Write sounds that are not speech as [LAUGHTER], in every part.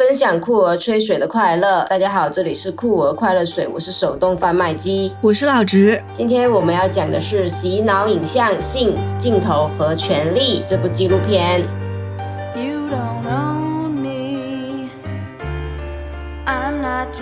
分享酷儿吹水的快乐。大家好，这里是酷儿快乐水，我是手动贩卖机，我是老直。今天我们要讲的是《洗脑影像、性镜头和权力》这部纪录片。这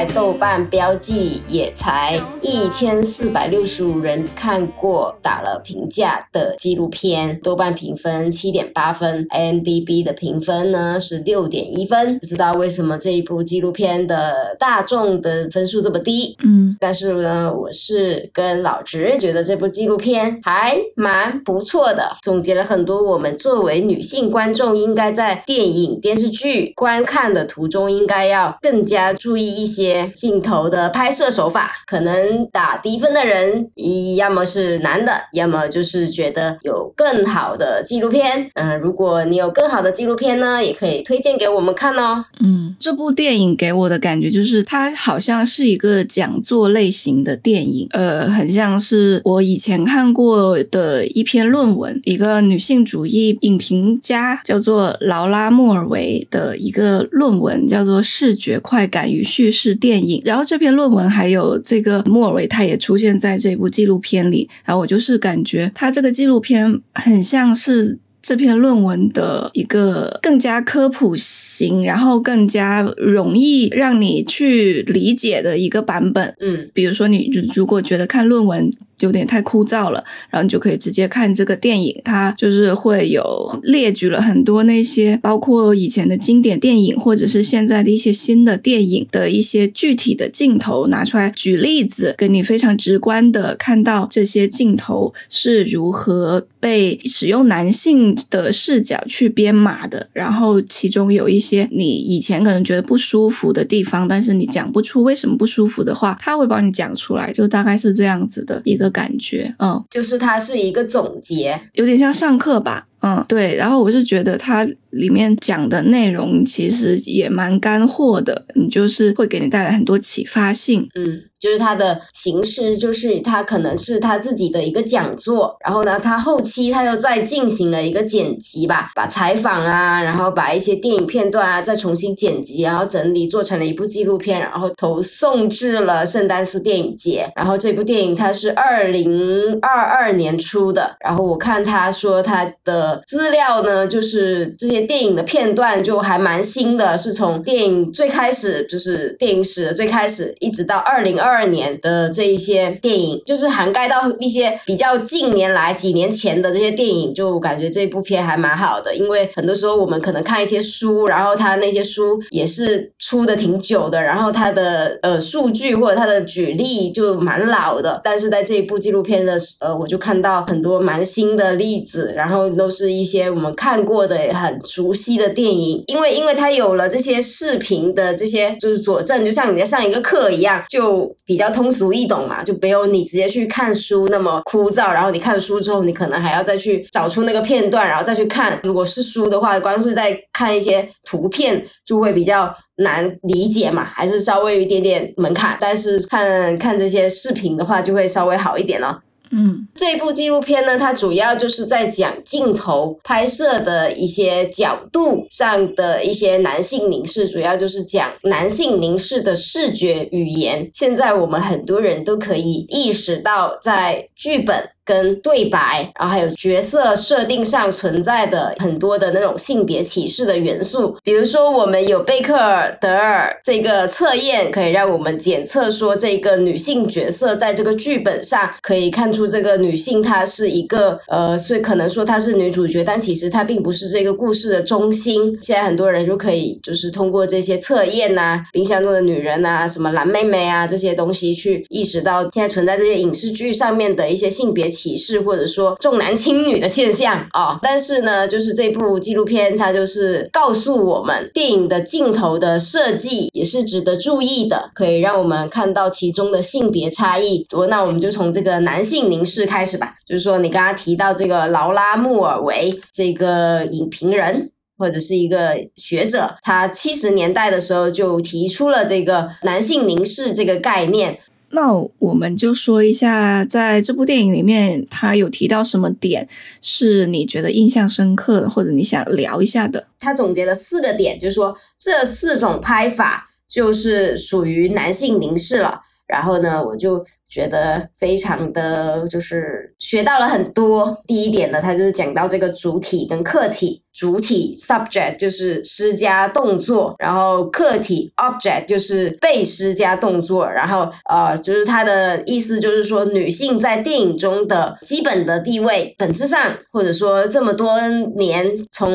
在豆瓣标记也才一千四百六十五人看过、打了评价的纪录片，豆瓣评分七点八分，IMDB 的评分呢是六点一分。不知道为什么这一部纪录片的大众的分数这么低？嗯，但是呢，我是跟老直觉得这部纪录片还蛮不错的，总结了很多我们作为女性观众应该在电影、电视剧观看的途中。应该要更加注意一些镜头的拍摄手法。可能打低分的人，一要么是男的，要么就是觉得有更好的纪录片。嗯，如果你有更好的纪录片呢，也可以推荐给我们看哦。嗯，这部电影给我的感觉就是，它好像是一个讲座类型的电影。呃，很像是我以前看过的一篇论文，一个女性主义影评家叫做劳拉·莫尔维的一个论文。叫做视觉快感与叙事电影，然后这篇论文还有这个莫尔维，他也出现在这部纪录片里。然后我就是感觉他这个纪录片很像是这篇论文的一个更加科普型，然后更加容易让你去理解的一个版本。嗯，比如说你如果觉得看论文。有点太枯燥了，然后你就可以直接看这个电影，它就是会有列举了很多那些包括以前的经典电影，或者是现在的一些新的电影的一些具体的镜头拿出来举例子，给你非常直观的看到这些镜头是如何被使用男性的视角去编码的，然后其中有一些你以前可能觉得不舒服的地方，但是你讲不出为什么不舒服的话，他会帮你讲出来，就大概是这样子的一个。感觉，嗯，就是它是一个总结，有点像上课吧，嗯，对。然后我是觉得它里面讲的内容其实也蛮干货的，你就是会给你带来很多启发性，嗯。就是它的形式，就是它可能是他自己的一个讲座，然后呢，他后期他又再进行了一个剪辑吧，把采访啊，然后把一些电影片段啊再重新剪辑，然后整理做成了一部纪录片，然后投送至了圣丹斯电影节。然后这部电影它是二零二二年出的，然后我看他说他的资料呢，就是这些电影的片段就还蛮新的，是从电影最开始就是电影史的最开始，一直到二零二。二年的这一些电影，就是涵盖到一些比较近年来几年前的这些电影，就感觉这部片还蛮好的。因为很多时候我们可能看一些书，然后它那些书也是出的挺久的，然后它的呃数据或者它的举例就蛮老的。但是在这一部纪录片的呃，我就看到很多蛮新的例子，然后都是一些我们看过的很熟悉的电影。因为因为它有了这些视频的这些就是佐证，就像你在上一个课一样，就。比较通俗易懂嘛，就没有你直接去看书那么枯燥。然后你看书之后，你可能还要再去找出那个片段，然后再去看。如果是书的话，光是在看一些图片就会比较难理解嘛，还是稍微有一点点门槛。但是看看这些视频的话，就会稍微好一点了。嗯，这部纪录片呢，它主要就是在讲镜头拍摄的一些角度上的一些男性凝视，主要就是讲男性凝视的视觉语言。现在我们很多人都可以意识到，在剧本。跟对白，然后还有角色设定上存在的很多的那种性别歧视的元素，比如说我们有贝克尔德尔这个测验，可以让我们检测说这个女性角色在这个剧本上可以看出这个女性她是一个呃，所以可能说她是女主角，但其实她并不是这个故事的中心。现在很多人就可以就是通过这些测验呐，冰箱中的女人呐，什么蓝妹妹啊这些东西去意识到现在存在这些影视剧上面的一些性别歧。歧视或者说重男轻女的现象啊。但是呢，就是这部纪录片它就是告诉我们，电影的镜头的设计也是值得注意的，可以让我们看到其中的性别差异。我那我们就从这个男性凝视开始吧，就是说你刚刚提到这个劳拉穆尔维这个影评人。或者是一个学者，他七十年代的时候就提出了这个男性凝视这个概念。那我们就说一下，在这部电影里面，他有提到什么点是你觉得印象深刻的，或者你想聊一下的？他总结了四个点，就是说这四种拍法就是属于男性凝视了。然后呢，我就觉得非常的就是学到了很多。第一点呢，他就是讲到这个主体跟客体，主体 subject 就是施加动作，然后客体 object 就是被施加动作。然后呃，就是他的意思就是说，女性在电影中的基本的地位，本质上或者说这么多年，从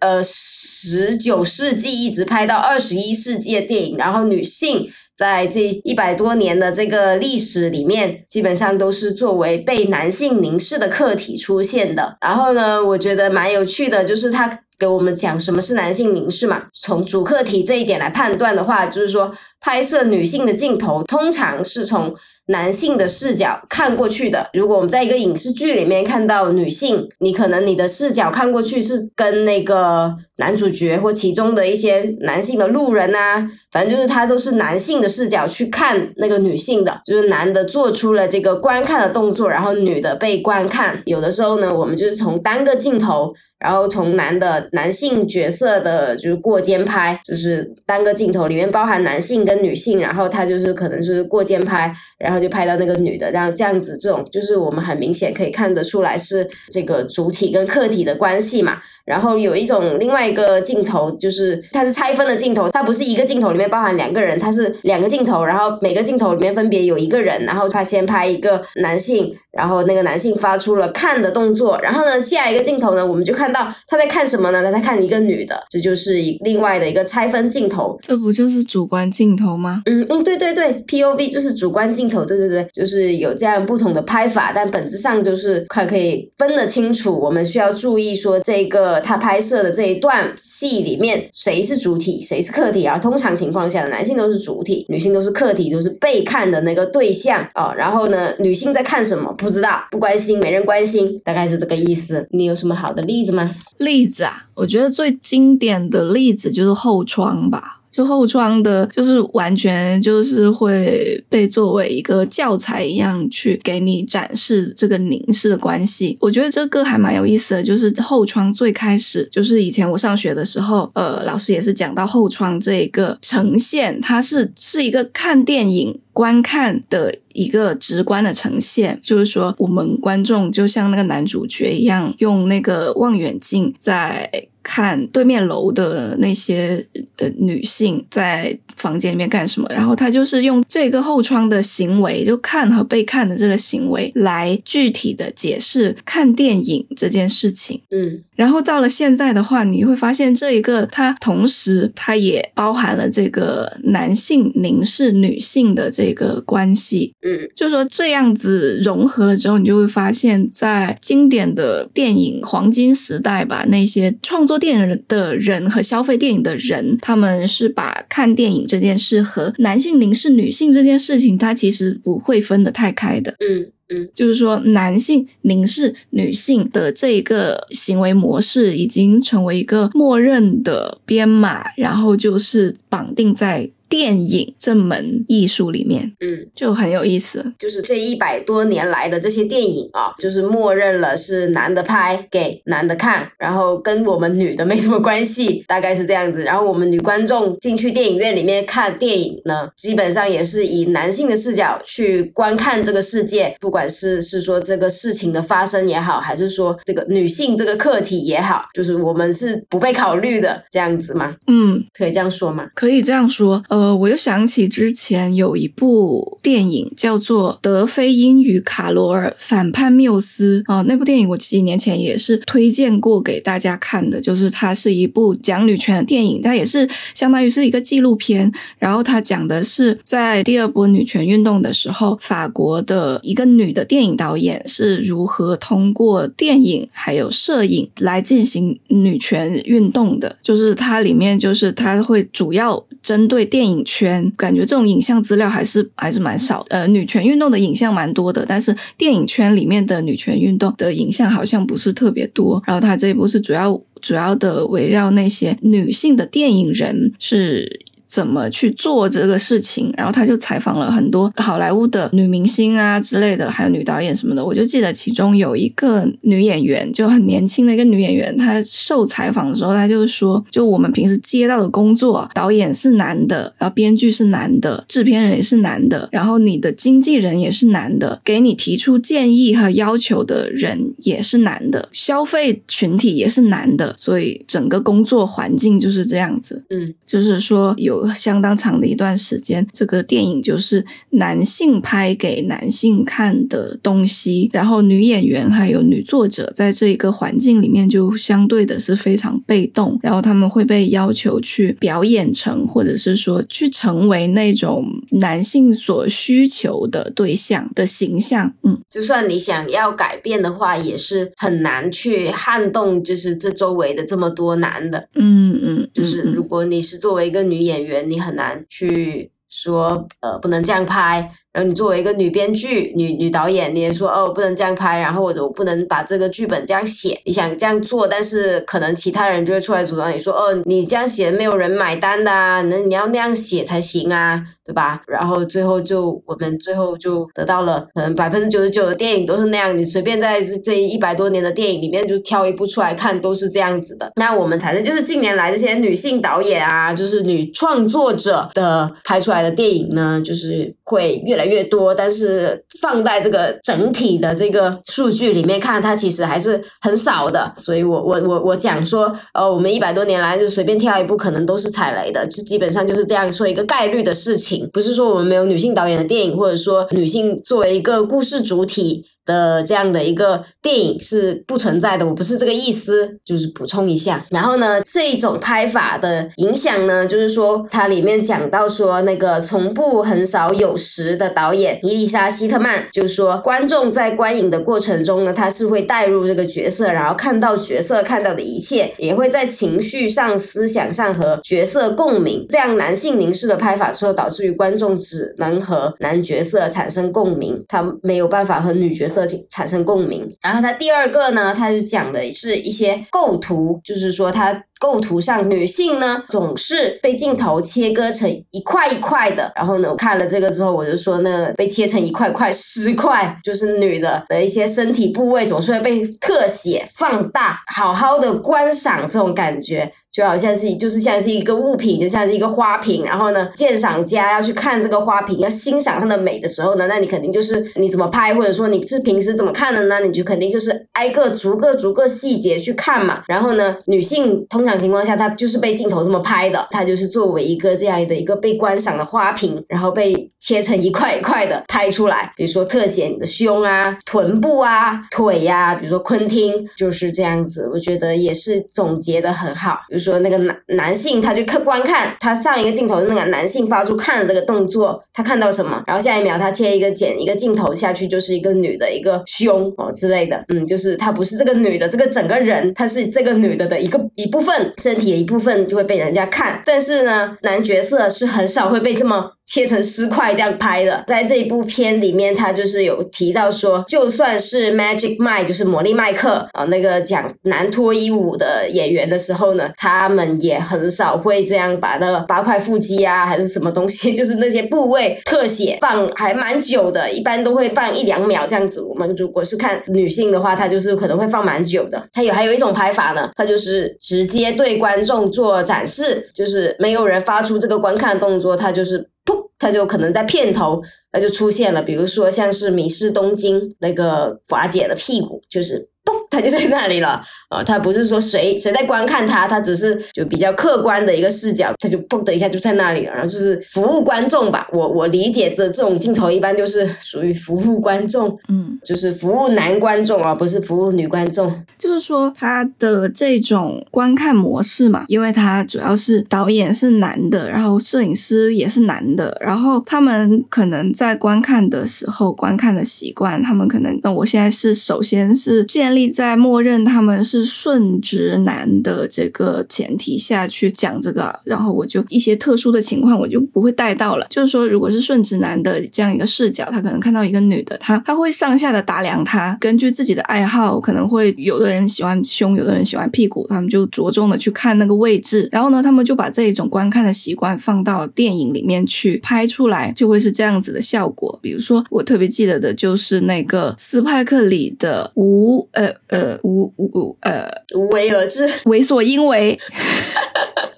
呃十九世纪一直拍到二十一世纪的电影，然后女性。在这一百多年的这个历史里面，基本上都是作为被男性凝视的客体出现的。然后呢，我觉得蛮有趣的，就是他给我们讲什么是男性凝视嘛。从主客体这一点来判断的话，就是说拍摄女性的镜头通常是从。男性的视角看过去的，如果我们在一个影视剧里面看到女性，你可能你的视角看过去是跟那个男主角或其中的一些男性的路人啊，反正就是他都是男性的视角去看那个女性的，就是男的做出了这个观看的动作，然后女的被观看。有的时候呢，我们就是从单个镜头。然后从男的男性角色的，就是过肩拍，就是单个镜头里面包含男性跟女性，然后他就是可能就是过肩拍，然后就拍到那个女的，这样这样子，这种就是我们很明显可以看得出来是这个主体跟客体的关系嘛。然后有一种另外一个镜头，就是它是拆分的镜头，它不是一个镜头里面包含两个人，它是两个镜头，然后每个镜头里面分别有一个人，然后他先拍一个男性，然后那个男性发出了看的动作，然后呢下一个镜头呢，我们就看到他在看什么呢？他在看一个女的，这就是另外的一个拆分镜头。这不就是主观镜头吗？嗯嗯，对对对，POV 就是主观镜头，对对对，就是有这样不同的拍法，但本质上就是快可以分得清楚。我们需要注意说这个。他拍摄的这一段戏里面，谁是主体，谁是客体啊？通常情况下，男性都是主体，女性都是客体，都是被看的那个对象啊。然后呢，女性在看什么？不知道，不关心，没人关心，大概是这个意思。你有什么好的例子吗？例子啊，我觉得最经典的例子就是后窗吧。就后窗的，就是完全就是会被作为一个教材一样去给你展示这个凝视的关系。我觉得这个还蛮有意思的，就是后窗最开始就是以前我上学的时候，呃，老师也是讲到后窗这一个呈现，它是是一个看电影观看的一个直观的呈现，就是说我们观众就像那个男主角一样，用那个望远镜在。看对面楼的那些呃女性在房间里面干什么，然后他就是用这个后窗的行为，就看和被看的这个行为来具体的解释看电影这件事情。嗯。然后到了现在的话，你会发现这一个它同时它也包含了这个男性凝视女性的这个关系，嗯，就说这样子融合了之后，你就会发现，在经典的电影黄金时代吧，那些创作电影的人和消费电影的人，他们是把看电影这件事和男性凝视女性这件事情，它其实不会分得太开的，嗯。就是说，男性凝视女性的这一个行为模式，已经成为一个默认的编码，然后就是绑定在。电影这门艺术里面，嗯，就很有意思。就是这一百多年来的这些电影啊，就是默认了是男的拍给男的看，然后跟我们女的没什么关系，大概是这样子。然后我们女观众进去电影院里面看电影呢，基本上也是以男性的视角去观看这个世界，不管是是说这个事情的发生也好，还是说这个女性这个课题也好，就是我们是不被考虑的这样子吗？嗯，可以这样说吗？可以这样说，呃。呃，我又想起之前有一部电影叫做《德菲因与卡罗尔反叛缪斯》啊，那部电影我几年前也是推荐过给大家看的，就是它是一部讲女权的电影，它也是相当于是一个纪录片，然后它讲的是在第二波女权运动的时候，法国的一个女女的电影导演是如何通过电影还有摄影来进行女权运动的。就是它里面就是它会主要针对电影圈，感觉这种影像资料还是还是蛮少。呃，女权运动的影像蛮多的，但是电影圈里面的女权运动的影像好像不是特别多。然后它这一部是主要主要的围绕那些女性的电影人是。怎么去做这个事情？然后他就采访了很多好莱坞的女明星啊之类的，还有女导演什么的。我就记得其中有一个女演员，就很年轻的一个女演员，她受采访的时候，她就说：“就我们平时接到的工作，导演是男的，然后编剧是男的，制片人也是男的，然后你的经纪人也是男的，给你提出建议和要求的人也是男的，消费群体也是男的，所以整个工作环境就是这样子。嗯，就是说有。相当长的一段时间，这个电影就是男性拍给男性看的东西，然后女演员还有女作者在这一个环境里面就相对的是非常被动，然后他们会被要求去表演成，或者是说去成为那种男性所需求的对象的形象。嗯，就算你想要改变的话，也是很难去撼动，就是这周围的这么多男的。嗯嗯，就是如果你是作为一个女演员。你很难去说，呃，不能这样拍。然后你作为一个女编剧、女女导演，你也说哦，不能这样拍，然后或者我不能把这个剧本这样写。你想这样做，但是可能其他人就会出来阻挡你说，哦，你这样写没有人买单的啊，那你要那样写才行啊，对吧？然后最后就我们最后就得到了，可能百分之九十九的电影都是那样，你随便在这这一百多年的电影里面就挑一部出来看，都是这样子的。那我们反正就是近年来这些女性导演啊，就是女创作者的拍出来的电影呢，就是会越来。越多，但是放在这个整体的这个数据里面看，它其实还是很少的。所以我我我我讲说，呃，我们一百多年来就随便挑一部，可能都是踩雷的，就基本上就是这样说一个概率的事情。不是说我们没有女性导演的电影，或者说女性作为一个故事主体。的这样的一个电影是不存在的，我不是这个意思，就是补充一下。然后呢，这种拍法的影响呢，就是说它里面讲到说，那个从不很少有时的导演伊丽莎希特曼，就是说观众在观影的过程中呢，他是会带入这个角色，然后看到角色看到的一切，也会在情绪上、思想上和角色共鸣。这样男性凝视的拍法之后，导致于观众只能和男角色产生共鸣，他没有办法和女角色。色产生共鸣，然后它第二个呢，它就讲的是一些构图，就是说它构图上女性呢总是被镜头切割成一块一块的，然后呢，我看了这个之后，我就说那被切成一块块十块，就是女的的一些身体部位总是会被特写放大，好好的观赏这种感觉。就好像是，就是像是一个物品，就像是一个花瓶。然后呢，鉴赏家要去看这个花瓶，要欣赏它的美的时候呢，那你肯定就是你怎么拍，或者说你是平时怎么看的呢？你就肯定就是挨个逐个逐个细节去看嘛。然后呢，女性通常情况下，她就是被镜头这么拍的，她就是作为一个这样的一个被观赏的花瓶，然后被切成一块一块的拍出来。比如说特写你的胸啊、臀部啊、腿呀，比如说昆汀就是这样子，我觉得也是总结的很好。说那个男男性，他去看观看，他上一个镜头是那个男性发出看的这个动作，他看到什么？然后下一秒他切一个剪一个镜头下去，就是一个女的一个胸哦之类的，嗯，就是他不是这个女的这个整个人，他是这个女的的一个一部分身体的一部分就会被人家看，但是呢，男角色是很少会被这么。切成尸块这样拍的，在这一部片里面，他就是有提到说，就算是 Magic Mike，就是魔力麦克啊，那个讲男脱衣舞的演员的时候呢，他他们也很少会这样把那个八块腹肌啊，还是什么东西，就是那些部位特写放还蛮久的，一般都会放一两秒这样子。我们如果是看女性的话，她就是可能会放蛮久的。还有还有一种拍法呢，他就是直接对观众做展示，就是没有人发出这个观看动作，他就是。噗，他就可能在片头，那就出现了。比如说像是《迷失东京》那个华姐的屁股，就是嘣，他就在那里了啊！他不是说谁谁在观看他，他只是就比较客观的一个视角，他就嘣的一下就在那里了，然后就是服务观众吧。我我理解的这种镜头一般就是属于服务观众，嗯，就是服务男观众而，不是服务女观众。就是说他的这种观看模式嘛，因为他主要是导演是男的，然后摄影师也是男的，然后他们可能在观看的时候，观看的习惯，他们可能，那我现在是首先是建在默认他们是顺直男的这个前提下去讲这个，然后我就一些特殊的情况我就不会带到了。就是说，如果是顺直男的这样一个视角，他可能看到一个女的，他他会上下的打量她，根据自己的爱好，可能会有的人喜欢胸，有的人喜欢屁股，他们就着重的去看那个位置，然后呢，他们就把这一种观看的习惯放到电影里面去拍出来，就会是这样子的效果。比如说，我特别记得的就是那个斯派克里的无呃呃无无呃无为而治，为所应为。[LAUGHS]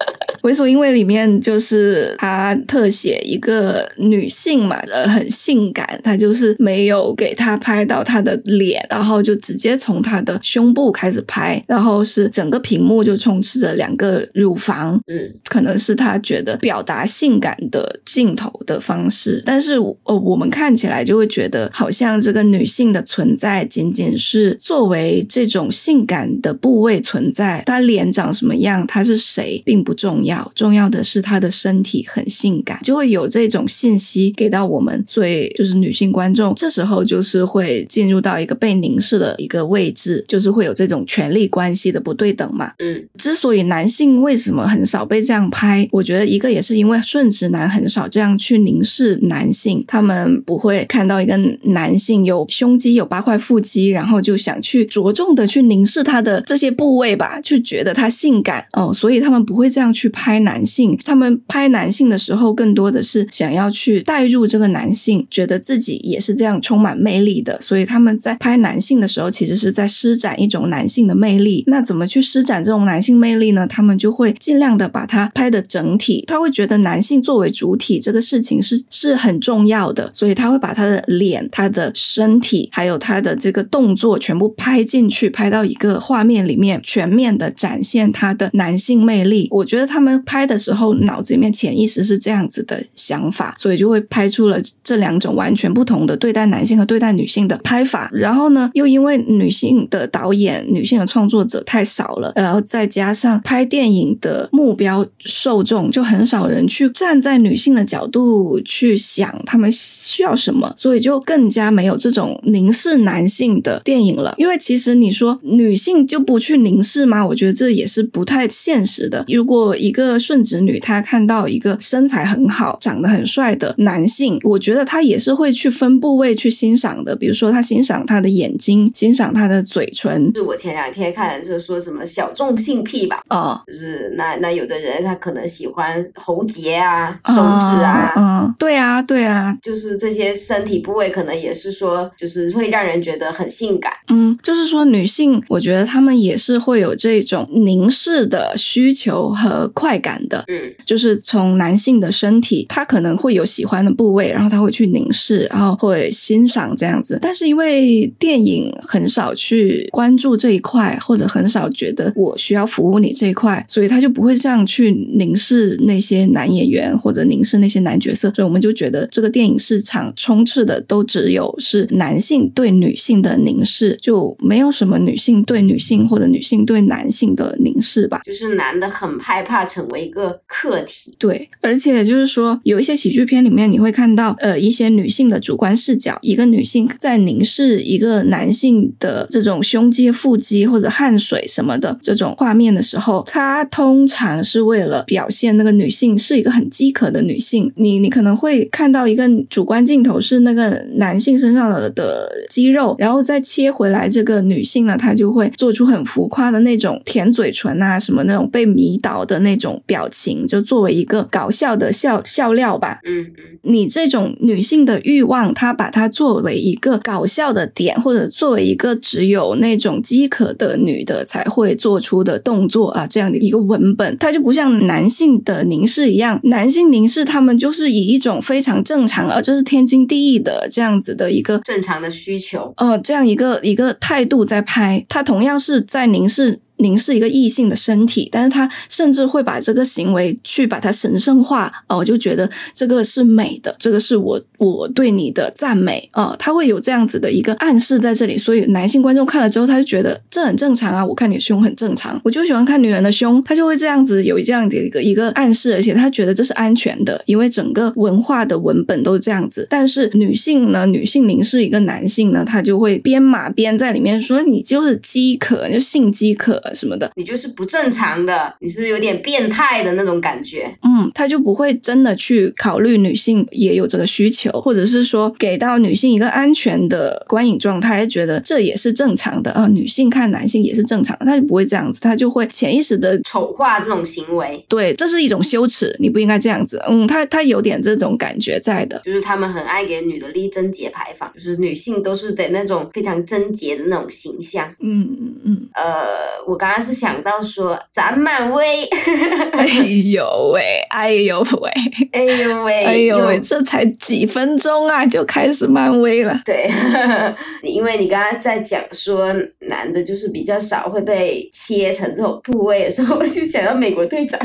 为所因为里面就是他特写一个女性嘛，呃，很性感，他就是没有给她拍到她的脸，然后就直接从她的胸部开始拍，然后是整个屏幕就充斥着两个乳房，嗯，可能是他觉得表达性感的镜头的方式，但是呃，我们看起来就会觉得好像这个女性的存在仅仅是作为这种性感的部位存在，她脸长什么样，她是谁并不重要。重要的是她的身体很性感，就会有这种信息给到我们，所以就是女性观众这时候就是会进入到一个被凝视的一个位置，就是会有这种权力关系的不对等嘛。嗯，之所以男性为什么很少被这样拍，我觉得一个也是因为顺直男很少这样去凝视男性，他们不会看到一个男性有胸肌有八块腹肌，然后就想去着重的去凝视他的这些部位吧，去觉得他性感哦，所以他们不会这样去拍。男性，他们拍男性的时候，更多的是想要去带入这个男性，觉得自己也是这样充满魅力的，所以他们在拍男性的时候，其实是在施展一种男性的魅力。那怎么去施展这种男性魅力呢？他们就会尽量的把它拍的整体，他会觉得男性作为主体这个事情是是很重要的，所以他会把他的脸、他的身体，还有他的这个动作全部拍进去，拍到一个画面里面，全面的展现他的男性魅力。我觉得他们。们拍的时候，脑子里面潜意识是这样子的想法，所以就会拍出了这两种完全不同的对待男性和对待女性的拍法。然后呢，又因为女性的导演、女性的创作者太少了，然后再加上拍电影的目标受众就很少人去站在女性的角度去想他们需要什么，所以就更加没有这种凝视男性的电影了。因为其实你说女性就不去凝视吗？我觉得这也是不太现实的。如果一个个顺直女，她看到一个身材很好、长得很帅的男性，我觉得她也是会去分部位去欣赏的。比如说，她欣赏他的眼睛，欣赏他的嘴唇。是我前两天看的，就是说什么小众性癖吧？哦，就是那那有的人他可能喜欢喉结啊、手指啊，嗯，对啊，对啊，就是这些身体部位可能也是说，就是会让人觉得很性感。嗯，就是说女性，我觉得她们也是会有这种凝视的需求和快。感的，嗯，就是从男性的身体，他可能会有喜欢的部位，然后他会去凝视，然后会欣赏这样子。但是因为电影很少去关注这一块，或者很少觉得我需要服务你这一块，所以他就不会这样去凝视那些男演员或者凝视那些男角色。所以我们就觉得这个电影市场充斥的都只有是男性对女性的凝视，就没有什么女性对女性或者女性对男性的凝视吧。就是男的很害怕成。为一个课题，对，而且就是说，有一些喜剧片里面，你会看到呃一些女性的主观视角，一个女性在凝视一个男性的这种胸肌、腹肌或者汗水什么的这种画面的时候，她通常是为了表现那个女性是一个很饥渴的女性。你你可能会看到一个主观镜头是那个男性身上的的肌肉，然后再切回来这个女性呢，她就会做出很浮夸的那种舔嘴唇啊，什么那种被迷倒的那种。种表情，就作为一个搞笑的笑笑料吧。嗯嗯，你这种女性的欲望，她把它作为一个搞笑的点，或者作为一个只有那种饥渴的女的才会做出的动作啊，这样的一个文本，它就不像男性的凝视一样，男性凝视他们就是以一种非常正常，而这是天经地义的这样子的一个正常的需求。呃，这样一个一个态度在拍，他同样是在凝视。凝视一个异性的身体，但是他甚至会把这个行为去把它神圣化，哦，我就觉得这个是美的，这个是我我对你的赞美，呃，他会有这样子的一个暗示在这里，所以男性观众看了之后，他就觉得这很正常啊，我看你胸很正常，我就喜欢看女人的胸，他就会这样子有这样的一个一个暗示，而且他觉得这是安全的，因为整个文化的文本都是这样子，但是女性呢，女性凝视一个男性呢，他就会编码边在里面说你就是饥渴，就性饥渴。什么的，你就是不正常的，你是有点变态的那种感觉。嗯，他就不会真的去考虑女性也有这个需求，或者是说给到女性一个安全的观影状态，觉得这也是正常的啊。女性看男性也是正常的，他就不会这样子，他就会潜意识的丑化这种行为。对，这是一种羞耻，你不应该这样子。嗯，他他有点这种感觉在的，就是他们很爱给女的立贞节牌坊，就是女性都是得那种非常贞洁的那种形象。嗯嗯嗯，呃，我。刚刚是想到说，咱漫威，[LAUGHS] 哎呦喂，哎呦喂，哎呦喂，哎呦喂，这才几分钟啊，就开始漫威了。对，[LAUGHS] 因为你刚刚在讲说，男的就是比较少会被切成这种部位的时候，我就想到美国队长，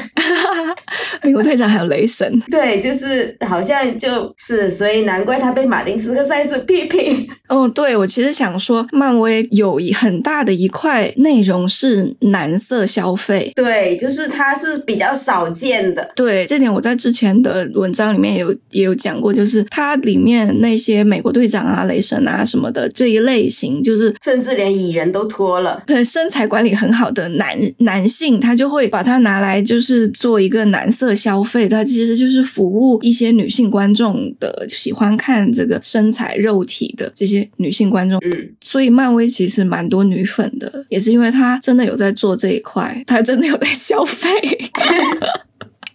[LAUGHS] 美国队长还有雷神，对，就是好像就是，所以难怪他被马丁斯科塞斯批评。哦，对，我其实想说，漫威有一很大的一块内容是。蓝色消费，对，就是它是比较少见的。对，这点我在之前的文章里面有也有讲过，就是它里面那些美国队长啊、雷神啊什么的这一类型，就是甚至连蚁人都脱了。对，身材管理很好的男男性，他就会把它拿来就是做一个男色消费，它其实就是服务一些女性观众的，喜欢看这个身材肉体的这些女性观众。嗯，所以漫威其实蛮多女粉的，也是因为它真的有。有在做这一块，他真的有在消费。[LAUGHS]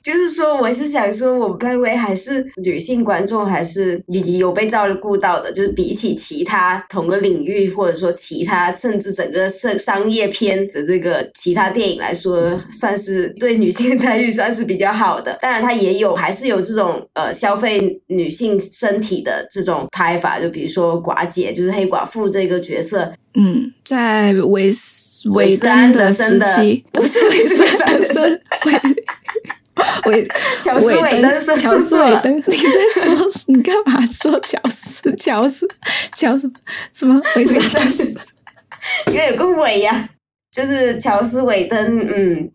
就是说，我是想说，我们漫威还是女性观众还是有被照顾到的。就是比起其他同个领域，或者说其他甚至整个商商业片的这个其他电影来说，算是对女性待遇算是比较好的。当然，它也有还是有这种呃消费女性身体的这种拍法。就比如说寡姐，就是黑寡妇这个角色。嗯，在韦韦登的时期，不是韦斯安德森，韦乔斯韦登，乔斯韦登，你在说 [LAUGHS] 你干嘛说乔斯乔斯乔什么什么韦斯安德森？因为有个韦呀，就是乔斯韦登，嗯。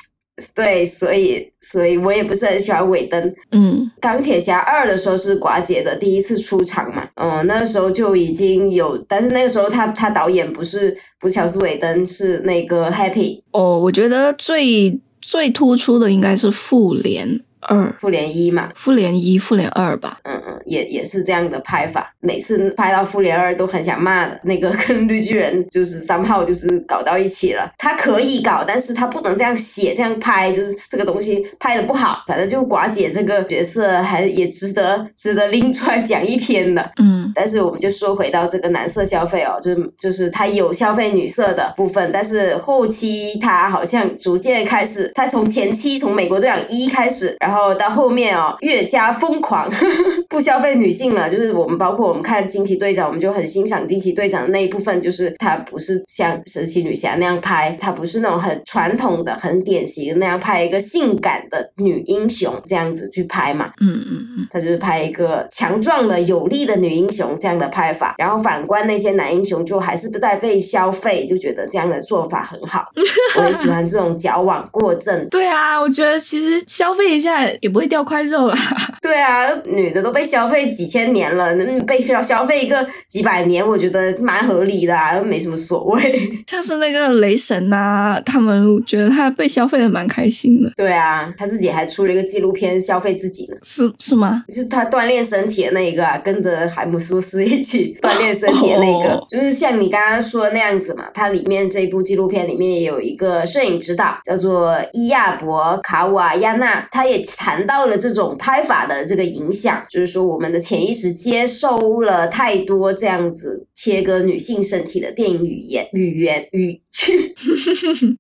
对，所以，所以我也不是很喜欢韦登。嗯，钢铁侠二的时候是寡姐的第一次出场嘛，嗯，那个时候就已经有，但是那个时候他他导演不是不乔斯韦登，是那个 Happy。哦，我觉得最最突出的应该是妇联。二复联一嘛，复联一、复联二吧，嗯嗯，也也是这样的拍法。每次拍到复联二都很想骂的，那个跟绿巨人就是三炮就是搞到一起了。他可以搞，但是他不能这样写、这样拍，就是这个东西拍的不好。反正就寡姐这个角色还也值得值得拎出来讲一篇的，嗯。但是我们就说回到这个男色消费哦，就是就是他有消费女色的部分，但是后期他好像逐渐开始，他从前期从美国队长一开始，然后。然后到后面哦，越加疯狂，[LAUGHS] 不消费女性了。就是我们包括我们看惊奇队长，我们就很欣赏惊奇队长的那一部分，就是他不是像神奇女侠那样拍，他不是那种很传统的、很典型的那样拍一个性感的女英雄这样子去拍嘛。嗯嗯嗯，他就是拍一个强壮的、有力的女英雄这样的拍法。然后反观那些男英雄，就还是不再被消费，就觉得这样的做法很好。[LAUGHS] 我也喜欢这种矫枉过正。对啊，我觉得其实消费一下。在也不会掉块肉啦。[LAUGHS] 对啊，女的都被消费几千年了，嗯被消消费一个几百年，我觉得蛮合理的、啊，没什么所谓。[LAUGHS] 像是那个雷神呐、他们觉得他被消费的蛮开心的，对啊，他自己还出了一个纪录片消费自己呢，是是吗？就是他锻炼身体的那一个啊，跟着海姆斯斯一起锻炼身体的那个，[LAUGHS] 哦就是像你刚刚说的那样子嘛。它里面这一部纪录片里面也有一个摄影指导，叫做伊亚博卡瓦亚纳，他也谈到了这种拍法的这个影响，就是说我们的潜意识接受了太多这样子切割女性身体的电影语言语言语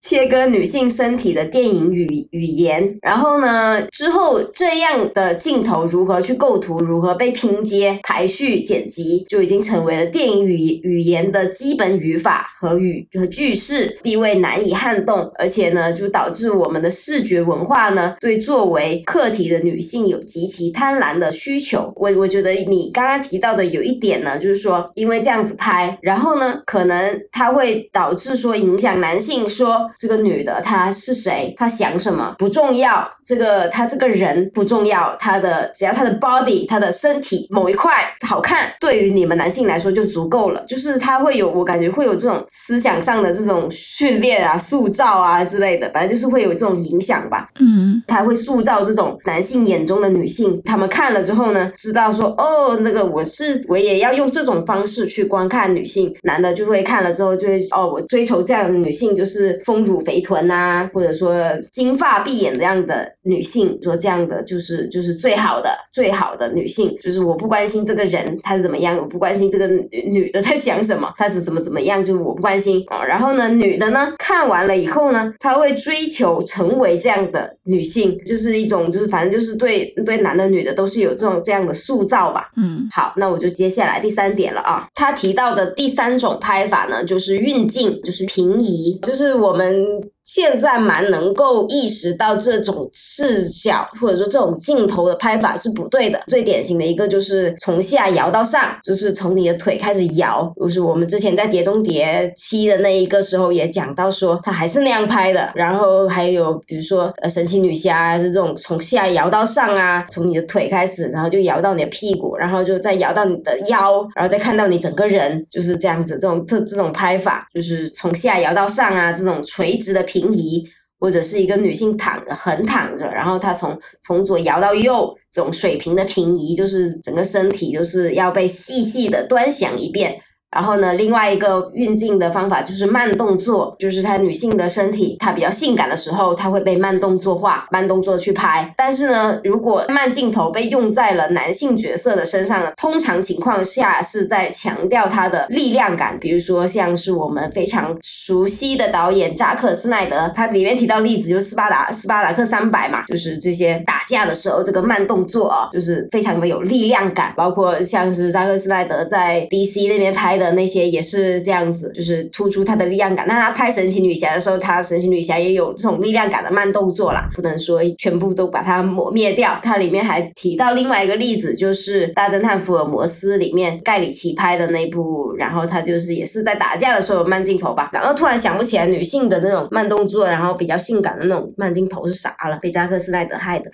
切割女性身体的电影语语言，然后呢，之后这样的镜头如何去构图，如何被拼接、排序、剪辑，就已经成为了电影语语言的基本语法和语和句式，地位难以撼动，而且呢，就导致我们的视觉文化呢，对作为客体的女性有极其贪婪的需求。我我觉得你刚刚提到的有一点呢，就是说，因为这样子拍，然后呢，可能它会导致说影响男性说这个女的她是谁，她想什么不重要，这个她这个人不重要，她的只要她的 body，她的身体某一块好看，对于你们男性来说就足够了。就是他会有，我感觉会有这种思想上的这种训练啊、塑造啊之类的，反正就是会有这种影响吧。嗯，他会塑造这种男性眼中的女性，他们看了之后呢，知道说哦，那个我是我也要用这种方式去观看女性，男的就会看了之后就会哦，我追求这样的女性就是丰乳肥臀啊，或者说金发碧眼这样的女性，说这样的就是就是最好的最好的女性，就是我不关心这个人他是怎么样，我不关心这个女的在想什么，她是怎么怎么样，就是我不关心啊、然后呢，女的呢看完了以后呢，她会追求成为这样的女性，就是一种就是反正就是对对男的女的都是有这种这样的塑造吧。嗯，好，那我就接下来第三点了啊。他提到的第三种拍法呢，就是运镜，就是平移，就是我们。现在蛮能够意识到这种视角或者说这种镜头的拍法是不对的。最典型的一个就是从下摇到上，就是从你的腿开始摇。就是我们之前在《碟中谍七》的那一个时候也讲到说，他还是那样拍的。然后还有比如说呃神奇女侠啊，是这种从下摇到上啊，从你的腿开始，然后就摇到你的屁股，然后就再摇到你的腰，然后再看到你整个人，就是这样子。这种这这种拍法，就是从下摇到上啊，这种垂直的平平移。或者是一个女性躺着横躺着，然后她从从左摇到右，这种水平的平移，就是整个身体就是要被细细的端详一遍。然后呢，另外一个运镜的方法就是慢动作，就是她女性的身体，她比较性感的时候，她会被慢动作化、慢动作去拍。但是呢，如果慢镜头被用在了男性角色的身上呢，通常情况下是在强调他的力量感，比如说像是我们非常熟悉的导演扎克施奈德，他里面提到例子就是斯巴达斯巴达克三百嘛，就是这些打架的时候这个慢动作啊，就是非常的有力量感，包括像是扎克施奈德在 DC 那边拍的那些也是这样子，就是突出他的力量感。那他拍神奇女侠的时候，他神奇女侠也有这种力量感的慢动作啦，不能说全部都把它抹灭掉。它里面还提到另外一个例子，就是《大侦探福尔摩斯》里面盖里奇拍的那部，然后他就是也是在打架的时候有慢镜头吧，然后突然想不起来女性的那种慢动作，然后比较性感的那种慢镜头是啥了，被扎克施奈德害的。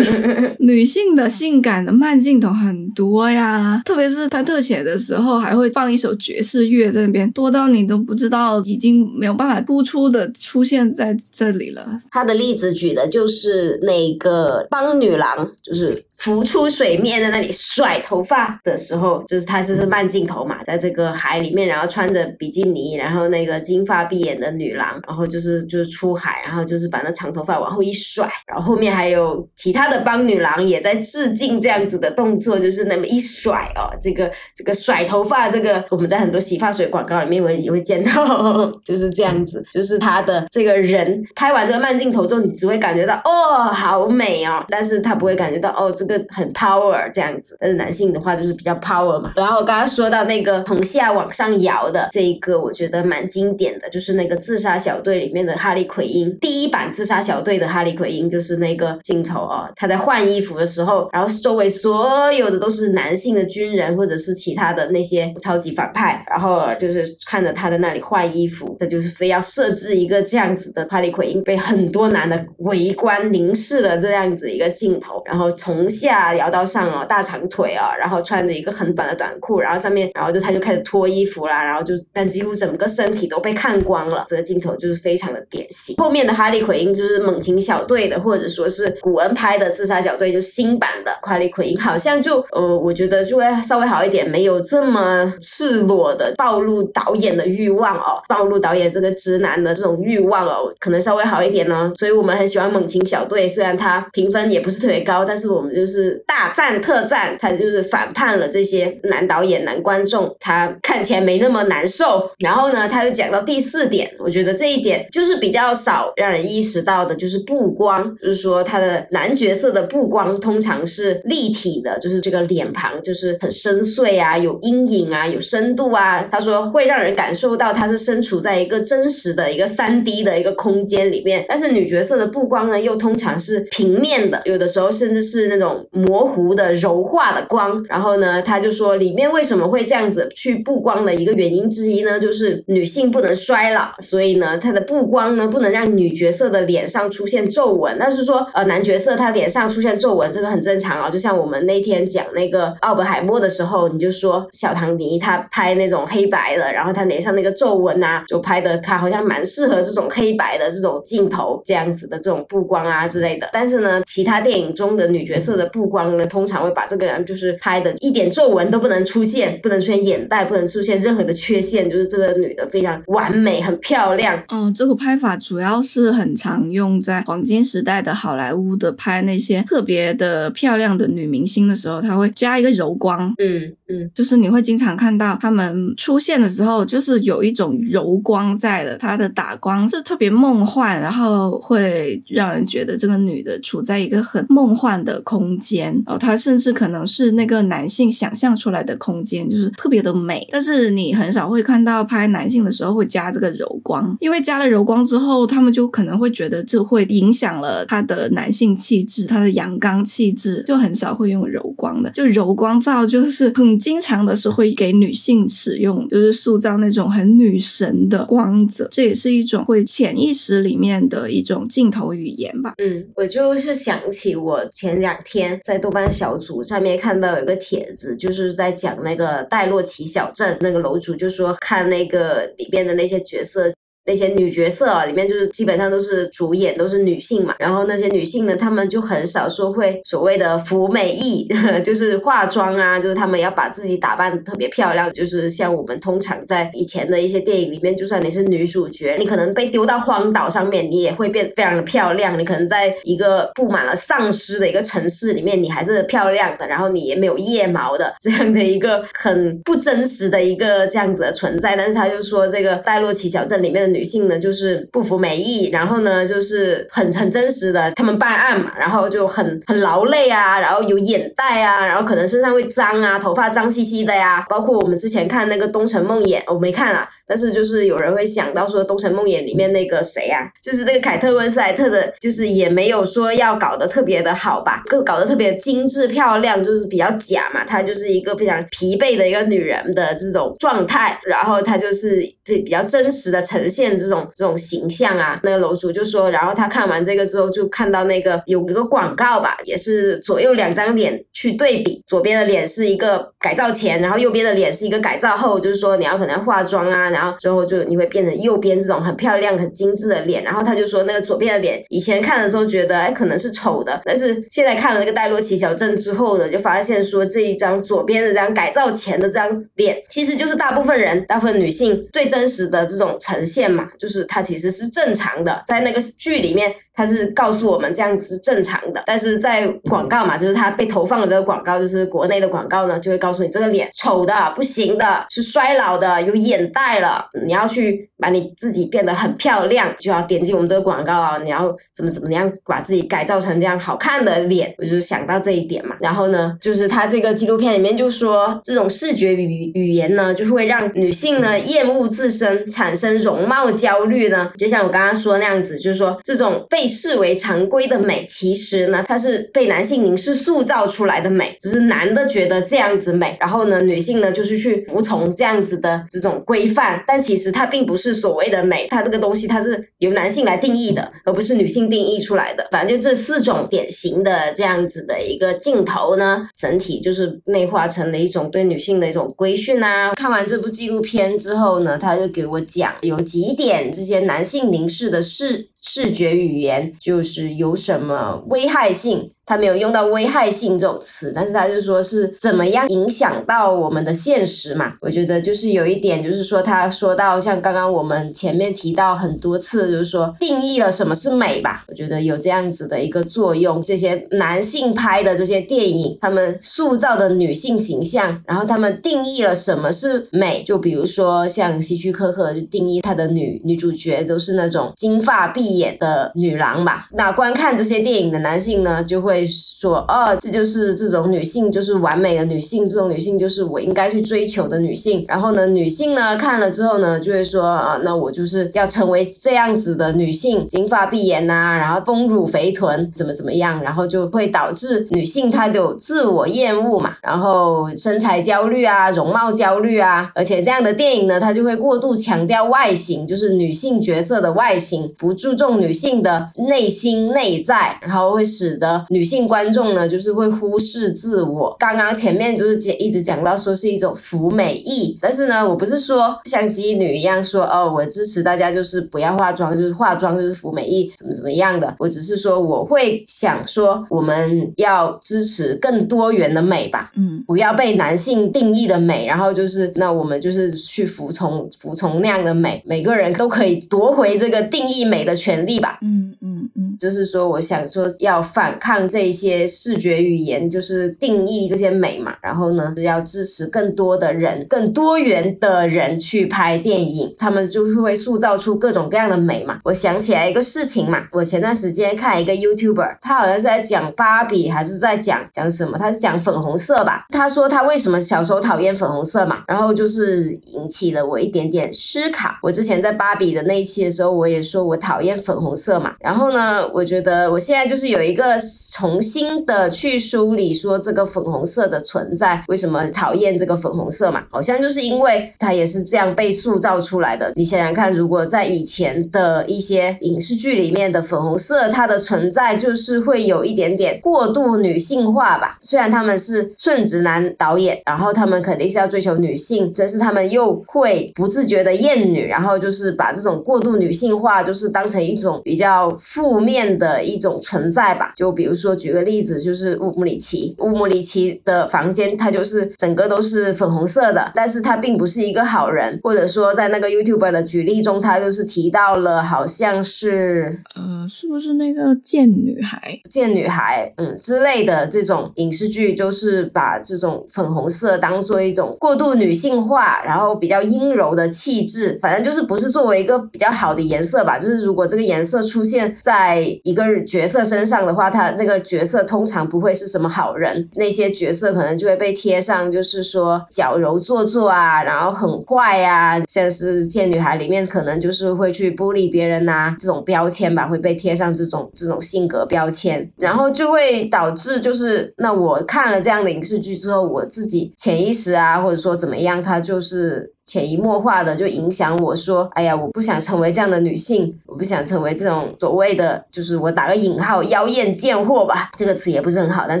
[LAUGHS] 女性的性感的慢镜头很多呀，特别是他特写的时候，还会放一首爵士乐在那边，多到你都不知道，已经没有办法突出的出现在这里了。他的例子举的就是那个帮女郎，就是浮出水面在那里甩头发的时候，就是他就是慢镜头嘛，在这个海里面，然后穿着比基尼，然后那个金发碧眼的女郎，然后就是就是出海，然后就是把那长头发往后一甩，然后后面还有其他的帮女郎也在致敬这样子的动作，就是那么一甩哦，这个这个甩头发，这个在很多洗发水广告里面会也会见到，[LAUGHS] 就是这样子，就是他的这个人拍完这个慢镜头之后，你只会感觉到哦好美哦，但是他不会感觉到哦这个很 power 这样子。但是男性的话就是比较 power 嘛。然后我刚刚说到那个从下往上摇的这一个，我觉得蛮经典的，就是那个自杀小队里面的哈利奎因，第一版自杀小队的哈利奎因就是那个镜头哦，他在换衣服的时候，然后周围所有的都是男性的军人或者是其他的那些超级反派，然后就是看着他在那里换衣服，他就是非要设置一个这样子的哈利奎因被很多男的围观凝视的这样子一个镜头，然后从下摇到上哦，大长腿啊，然后穿着一个很短的短裤，然后上面，然后就他就开始脱衣服啦，然后就但几乎整个身体都被看光了，这个镜头就是非常的典型。后面的哈利奎因就是猛禽小队的，或者说是古恩拍的自杀小队，就新版的哈利奎因，好像就呃，我觉得就会稍微好一点，没有这么赤裸的暴露导演的欲望哦，暴露导演这个直男的这种欲望哦，可能稍微好一点呢。所以我们很喜欢猛禽小队，虽然它评分也不是特别高，但是我们就是大赞特赞，他就是反叛了这些男导演、男观众，他看起来没那么难受。然后呢，他就讲到第四点，我觉得这一点就是比较少让人意识到的，就是布光，就是说他的男角色的布光通常是立体的，就是这个脸庞就是很深邃啊，有阴影啊，有深度啊。他说会让人感受到他是身处在一个真实的一个三 D 的一个空间里面，但是女角色的布光呢，又通常是平面的，有的时候甚至是那种模糊的柔化的光。然后呢，他就说里面为什么会这样子去布光的一个原因之一呢，就是女性不能衰老，所以呢，它的布光呢不能让女角色的脸上出现皱纹。但是说呃男角色他脸上出现皱纹这个很正常啊，就像我们那天讲那个奥本海默的时候，你就说小唐尼他拍那种黑白的，然后他脸上那个皱纹啊，就拍的他好像蛮适合这种黑白的这种镜头这样子的这种布光啊之类的。但是呢，其他电影中的女角色的布光呢，通常会把这个人就是拍的一点皱纹都不能出现，不能出现眼袋，不能出现任何的缺陷，就是这个女的非常完美、很漂亮。嗯，这个拍法主要是很常用在黄金时代的好莱坞的拍那些特别的漂亮的女明星的时候，他会加一个柔光。嗯嗯，就是你会经常看到他们出现的时候，就是有一种柔光在的，他的打光是特别梦幻，然后会让人觉得这个女的处在一个很梦幻的空间哦，她甚至可能是那个男性想象出来的空间，就是特别的美。但是你很少会看到拍男性的时候会加这个柔光，因为加了柔光之后，他们就可能会觉得这会影响了他的男性气质，他的阳刚气质，就很少会用柔光的。就柔光照就是很经常的是会给女性使用，就是塑造那种很女神的光泽，这也是一种会潜意识里面的一种镜头语言吧。嗯，我就是想起我前两天在豆瓣小组上面看到有一个帖子，就是在讲那个戴洛奇小镇，那个楼主就说看那个里边的那些角色。那些女角色啊，里面就是基本上都是主演都是女性嘛，然后那些女性呢，她们就很少说会所谓的服美役，[LAUGHS] 就是化妆啊，就是她们要把自己打扮特别漂亮，就是像我们通常在以前的一些电影里面，就算你是女主角，你可能被丢到荒岛上面，你也会变非常的漂亮，你可能在一个布满了丧尸的一个城市里面，你还是漂亮的，然后你也没有腋毛的这样的一个很不真实的一个这样子的存在，但是他就说这个戴洛奇小镇里面的。女性呢，就是不服美意，然后呢，就是很很真实的，他们办案嘛，然后就很很劳累啊，然后有眼袋啊，然后可能身上会脏啊，头发脏兮兮的呀。包括我们之前看那个《东城梦魇》，我没看啊，但是就是有人会想到说，《东城梦魇》里面那个谁啊，就是那个凯特温斯莱特的，就是也没有说要搞得特别的好吧，搞搞得特别精致漂亮，就是比较假嘛。她就是一个非常疲惫的一个女人的这种状态，然后她就是比比较真实的呈现。这种这种形象啊，那个楼主就说，然后他看完这个之后，就看到那个有一个广告吧，也是左右两张脸去对比，左边的脸是一个改造前，然后右边的脸是一个改造后，就是说你要可能化妆啊，然后最后就你会变成右边这种很漂亮、很精致的脸。然后他就说，那个左边的脸以前看的时候觉得哎可能是丑的，但是现在看了那个戴洛奇小镇之后呢，就发现说这一张左边的这张改造前的这张脸，其实就是大部分人、大部分女性最真实的这种呈现。嘛，就是它其实是正常的，在那个剧里面，它是告诉我们这样子是正常的。但是在广告嘛，就是它被投放的这个广告，就是国内的广告呢，就会告诉你这个脸丑的不行的，是衰老的，有眼袋了，你要去把你自己变得很漂亮，就要点击我们这个广告啊，你要怎么怎么样把自己改造成这样好看的脸，我就想到这一点嘛。然后呢，就是他这个纪录片里面就说，这种视觉语语言呢，就是会让女性呢厌恶自身，产生容貌。焦虑呢，就像我刚刚说那样子，就是说这种被视为常规的美，其实呢，它是被男性凝视塑造出来。的美，只是男的觉得这样子美，然后呢，女性呢就是去服从这样子的这种规范，但其实它并不是所谓的美，它这个东西它是由男性来定义的，而不是女性定义出来的。反正就这四种典型的这样子的一个镜头呢，整体就是内化成了一种对女性的一种规训啊。看完这部纪录片之后呢，他就给我讲有几点这些男性凝视的视视觉语言就是有什么危害性。他没有用到危害性这种词，但是他就说是怎么样影响到我们的现实嘛？我觉得就是有一点，就是说他说到像刚刚我们前面提到很多次，就是说定义了什么是美吧？我觉得有这样子的一个作用。这些男性拍的这些电影，他们塑造的女性形象，然后他们定义了什么是美？就比如说像希区柯克就定义他的女女主角都是那种金发碧演的女郎吧？那观看这些电影的男性呢，就会。说哦，这就是这种女性，就是完美的女性，这种女性就是我应该去追求的女性。然后呢，女性呢看了之后呢，就会说啊，那我就是要成为这样子的女性，金发碧眼呐，然后丰乳肥臀，怎么怎么样，然后就会导致女性她有自我厌恶嘛，然后身材焦虑啊，容貌焦虑啊，而且这样的电影呢，它就会过度强调外形，就是女性角色的外形，不注重女性的内心内在，然后会使得女。性观众呢，就是会忽视自我。刚刚前面就是讲一直讲到说是一种服美役，但是呢，我不是说像妓女一样说哦，我支持大家就是不要化妆，就是化妆就是服美役，怎么怎么样的。我只是说我会想说，我们要支持更多元的美吧，嗯，不要被男性定义的美，然后就是那我们就是去服从服从那样的美，每个人都可以夺回这个定义美的权潜力吧，嗯嗯。嗯，就是说我想说要反抗。这些视觉语言就是定义这些美嘛，然后呢，要支持更多的人、更多元的人去拍电影，他们就是会塑造出各种各样的美嘛。我想起来一个事情嘛，我前段时间看一个 YouTuber，他好像是在讲芭比，还是在讲讲什么？他是讲粉红色吧？他说他为什么小时候讨厌粉红色嘛，然后就是引起了我一点点思考。我之前在芭比的那一期的时候，我也说我讨厌粉红色嘛，然后呢，我觉得我现在就是有一个。重新的去梳理说这个粉红色的存在，为什么讨厌这个粉红色嘛？好像就是因为它也是这样被塑造出来的。你想想看，如果在以前的一些影视剧里面的粉红色，它的存在就是会有一点点过度女性化吧。虽然他们是顺直男导演，然后他们肯定是要追求女性，但是他们又会不自觉的厌女，然后就是把这种过度女性化，就是当成一种比较负面的一种存在吧。就比如说。举个例子，就是乌姆里奇，乌姆里奇的房间，它就是整个都是粉红色的，但是他并不是一个好人，或者说在那个 YouTube 的举例中，他就是提到了，好像是，呃，是不是那个贱女孩、贱女孩，嗯之类的这种影视剧，就是把这种粉红色当做一种过度女性化，然后比较阴柔的气质，反正就是不是作为一个比较好的颜色吧，就是如果这个颜色出现在在一个角色身上的话，他那个。角色通常不会是什么好人，那些角色可能就会被贴上，就是说矫揉做作啊，然后很怪啊，像是贱女孩里面可能就是会去孤立别人呐，这种标签吧，会被贴上这种这种性格标签，然后就会导致就是那我看了这样的影视剧之后，我自己潜意识啊，或者说怎么样，他就是。潜移默化的就影响我说，哎呀，我不想成为这样的女性，我不想成为这种所谓的，就是我打个引号妖艳贱货吧，这个词也不是很好，但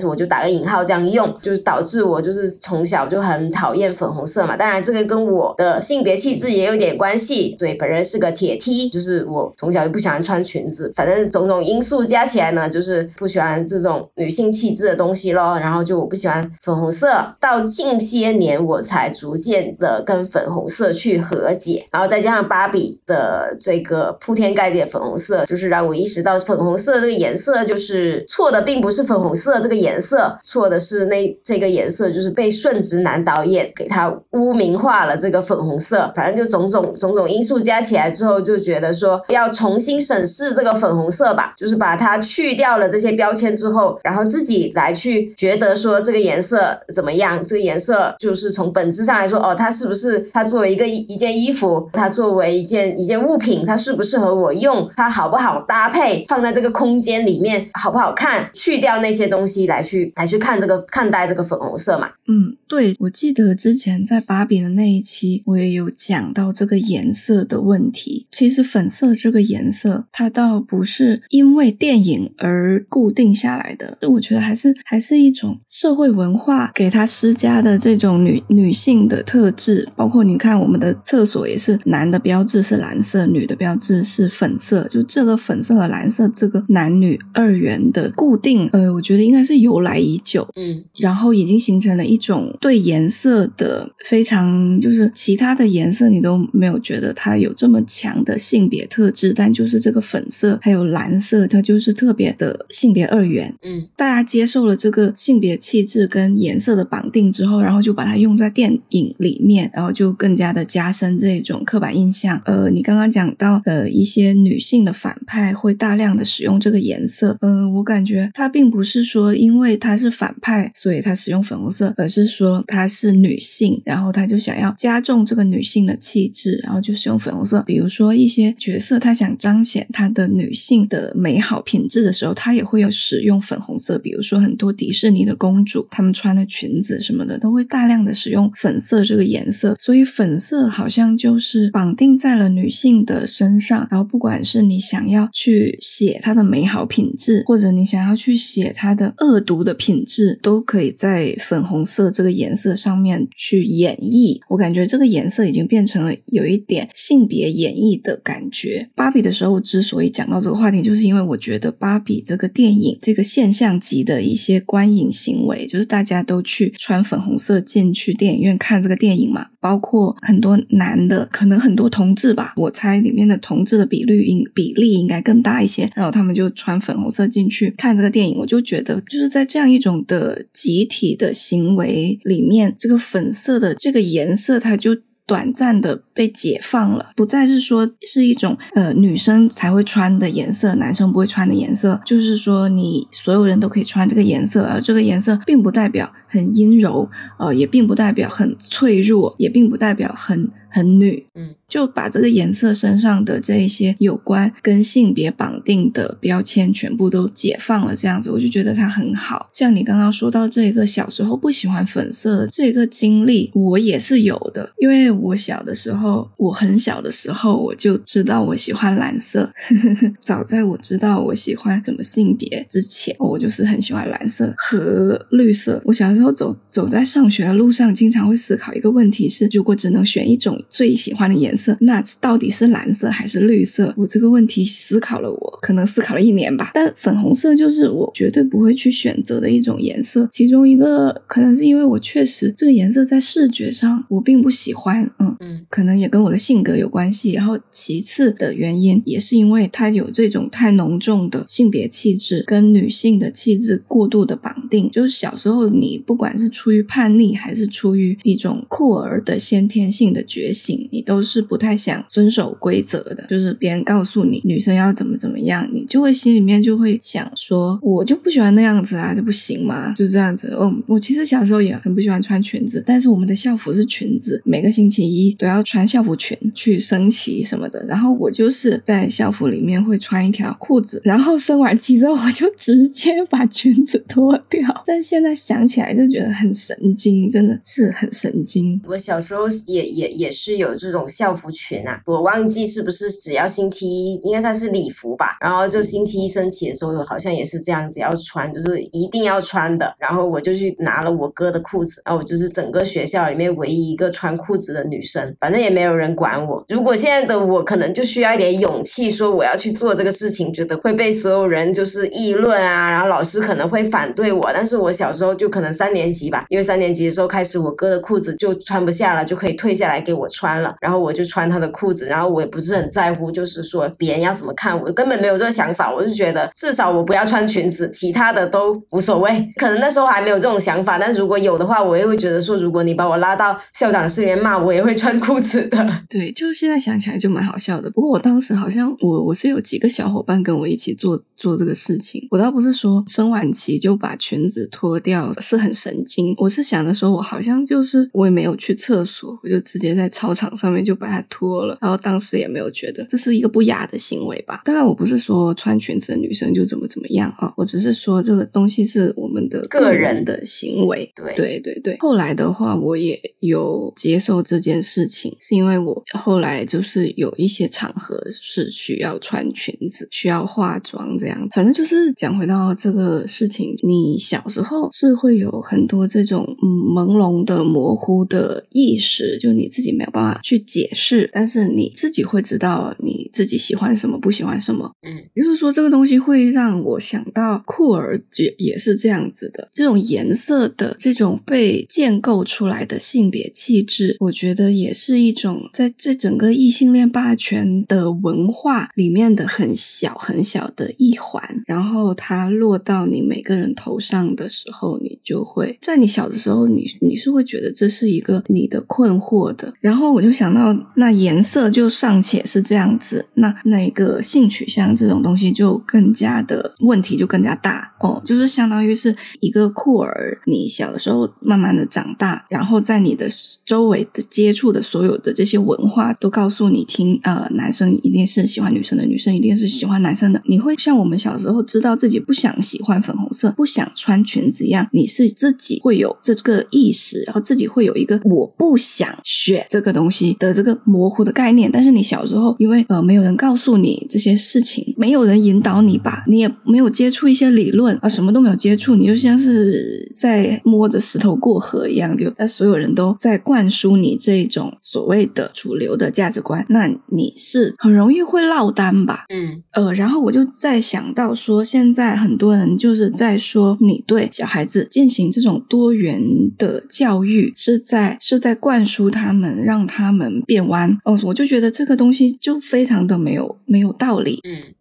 是我就打个引号这样用，就是导致我就是从小就很讨厌粉红色嘛。当然，这个跟我的性别气质也有点关系。对，本人是个铁 T，就是我从小就不喜欢穿裙子，反正种种因素加起来呢，就是不喜欢这种女性气质的东西咯。然后就我不喜欢粉红色，到近些年我才逐渐的跟粉。红色去和解，然后再加上芭比的这个铺天盖地的粉红色，就是让我意识到粉红色这个颜色就是错的，并不是粉红色这个颜色，错的是那这个颜色就是被顺直男导演给他污名化了这个粉红色。反正就种种种种因素加起来之后，就觉得说要重新审视这个粉红色吧，就是把它去掉了这些标签之后，然后自己来去觉得说这个颜色怎么样？这个颜色就是从本质上来说，哦，它是不是它？它作为一个一件衣服，它作为一件一件物品，它适不适合我用，它好不好搭配，放在这个空间里面好不好看，去掉那些东西来去来去看这个看待这个粉红色嘛。嗯，对，我记得之前在芭比的那一期，我也有讲到这个颜色的问题。其实粉色这个颜色，它倒不是因为电影而固定下来的，我觉得还是还是一种社会文化给它施加的这种女女性的特质。包括你看，我们的厕所也是男的标志是蓝色，女的标志是粉色，就这个粉色和蓝色这个男女二元的固定，呃，我觉得应该是由来已久，嗯，然后已经形成了一种对颜色的非常，就是其他的颜色你都没有觉得它有这么强的性别特质，但就是这个粉色还有蓝色，它就是特别的性别二元。嗯，大家接受了这个性别气质跟颜色的绑定之后，然后就把它用在电影里面，然后就更加的加深这种刻板印象。呃，你刚刚讲到呃一些女性的反派会大量的使用这个颜色，嗯、我感觉它并不是说因为她是反派，所以她使用粉红色，而是说她是女性，然后她就想要加重这个女性的气质，然后就使用粉红色。比如说一些角色，她想彰显她的女性的美好品质的时候，她也会有使用粉红色。比如说很多迪士尼的公主，她们穿的裙子什么的，都会大量的使用粉色这个颜色。所以粉色好像就是绑定在了女性的身上，然后不管是你想要去写她的美好品质，或者你想要去写她的恶毒的品质，都可以在粉红色这个颜色上面去演绎。我感觉这个颜色已经变成了有一点性别演绎的感觉。芭比的时候之所以讲到这个话题，就是因为我觉得芭比这个电影这个现象级的一些观影行为，就是大家都去穿粉红色进去电影院看这个电影嘛，包括很多男的，可能很多同志吧，我猜里面的同志的比率应比例应该更大一些，然后他们就穿粉红色进去看这个电影，我就觉得就是在这样一种的集体的行为里面，这个粉色的这个颜色，它就。短暂的被解放了，不再是说是一种呃女生才会穿的颜色，男生不会穿的颜色，就是说你所有人都可以穿这个颜色，而这个颜色并不代表很阴柔，呃，也并不代表很脆弱，也并不代表很很女，嗯，就把这个颜色身上的这一些有关跟性别绑定的标签全部都解放了，这样子我就觉得它很好。像你刚刚说到这个小时候不喜欢粉色的这个经历，我也是有的，因为我小的时候，我很小的时候我就知道我喜欢蓝色，[LAUGHS] 早在我知道我喜欢什么性别之前，我就是很喜欢蓝色和绿色。我小时候走走在上学的路上，经常会思考一个问题是：如果只能选一种最喜欢的颜色，那到底是蓝色还是绿色？我这个问题思考了我可能思考了一年吧。但粉红色就是我绝对不会去选择的一种颜色。其中一个可能是因为我确实这个颜色在视觉上我并不喜欢，嗯嗯，可能也跟我的性格有关系。然后其次的原因也是因为它有这种太浓重的性别气质跟女性的气质过度的绑定。就是小时候你不不管是出于叛逆还是出于一种酷儿的先天性的觉醒，你都是不太想遵守规则的。就是别人告诉你女生要怎么怎么样，你就会心里面就会想说，我就不喜欢那样子啊，就不行吗，就这样子。嗯，我其实小时候也很不喜欢穿裙子，但是我们的校服是裙子，每个星期一都要穿校服裙去升旗什么的。然后我就是在校服里面会穿一条裤子，然后升完旗之后我就直接把裙子脱掉。但现在想起来就就觉得很神经，真的是很神经。我小时候也也也是有这种校服裙啊，我忘记是不是只要星期一，因为它是礼服吧，然后就星期一升旗的时候好像也是这样子要穿，就是一定要穿的。然后我就去拿了我哥的裤子，然后我就是整个学校里面唯一一个穿裤子的女生，反正也没有人管我。如果现在的我可能就需要一点勇气，说我要去做这个事情，觉得会被所有人就是议论啊，然后老师可能会反对我。但是我小时候就可能三三年级吧，因为三年级的时候开始，我哥的裤子就穿不下了，就可以退下来给我穿了，然后我就穿他的裤子，然后我也不是很在乎，就是说别人要怎么看我，根本没有这个想法，我就觉得至少我不要穿裙子，其他的都无所谓。可能那时候还没有这种想法，但如果有的话，我也会觉得说，如果你把我拉到校长室里面骂，我也会穿裤子的。[LAUGHS] 对，就是现在想起来就蛮好笑的。不过我当时好像我我是有几个小伙伴跟我一起做做这个事情。我倒不是说生完期就把裙子脱掉是很神经，我是想的说，我好像就是我也没有去厕所，我就直接在操场上面就把它脱了，然后当时也没有觉得这是一个不雅的行为吧。当然，我不是说穿裙子的女生就怎么怎么样啊，我只是说这个东西是我们的个人的行为。对对对对。后来的话，我也有接受这件事情，是因为我后来就是有一些场合是需要穿裙子、需要化妆这样。反正就是讲回到这个事情，你小时候是会有很多这种嗯朦胧的、模糊的意识，就你自己没有办法去解释，但是你自己会知道你自己喜欢什么、不喜欢什么。嗯，也就是说，这个东西会让我想到酷儿也也是这样子的，这种颜色的这种被建构出来的性别气质，我觉得也是一种在这整个异性恋霸权的文化里面的很小很小的一环。然后它落到你每个人头上的时候，你就会。在你小的时候，你你是会觉得这是一个你的困惑的。然后我就想到，那颜色就尚且是这样子，那那个性取向这种东西就更加的问题就更加大。哦，就是相当于是一个酷儿，你小的时候慢慢的长大，然后在你的周围的接触的所有的这些文化都告诉你听，呃，男生一定是喜欢女生的，女生一定是喜欢男生的，你会像我们小时候知道自己不想喜欢粉红色，不想穿裙子一样，你是自己会有这个意识，然后自己会有一个我不想学这个东西的这个模糊的概念。但是你小时候因为呃没有人告诉你这些事情，没有人引导你吧，你也没有接触一些理论啊，什么都没有接触，你就像是在摸着石头过河一样，就那所有人都在灌输你这种所谓的主流的价值观，那你是很容易会落单吧？嗯，呃，然后我就在想到说，现在很多人就是在说，你对小孩子进行这种多元的教育，是在是在灌输他们，让他们变弯。哦，我就觉得这个东西就非常的没有没有道理。嗯。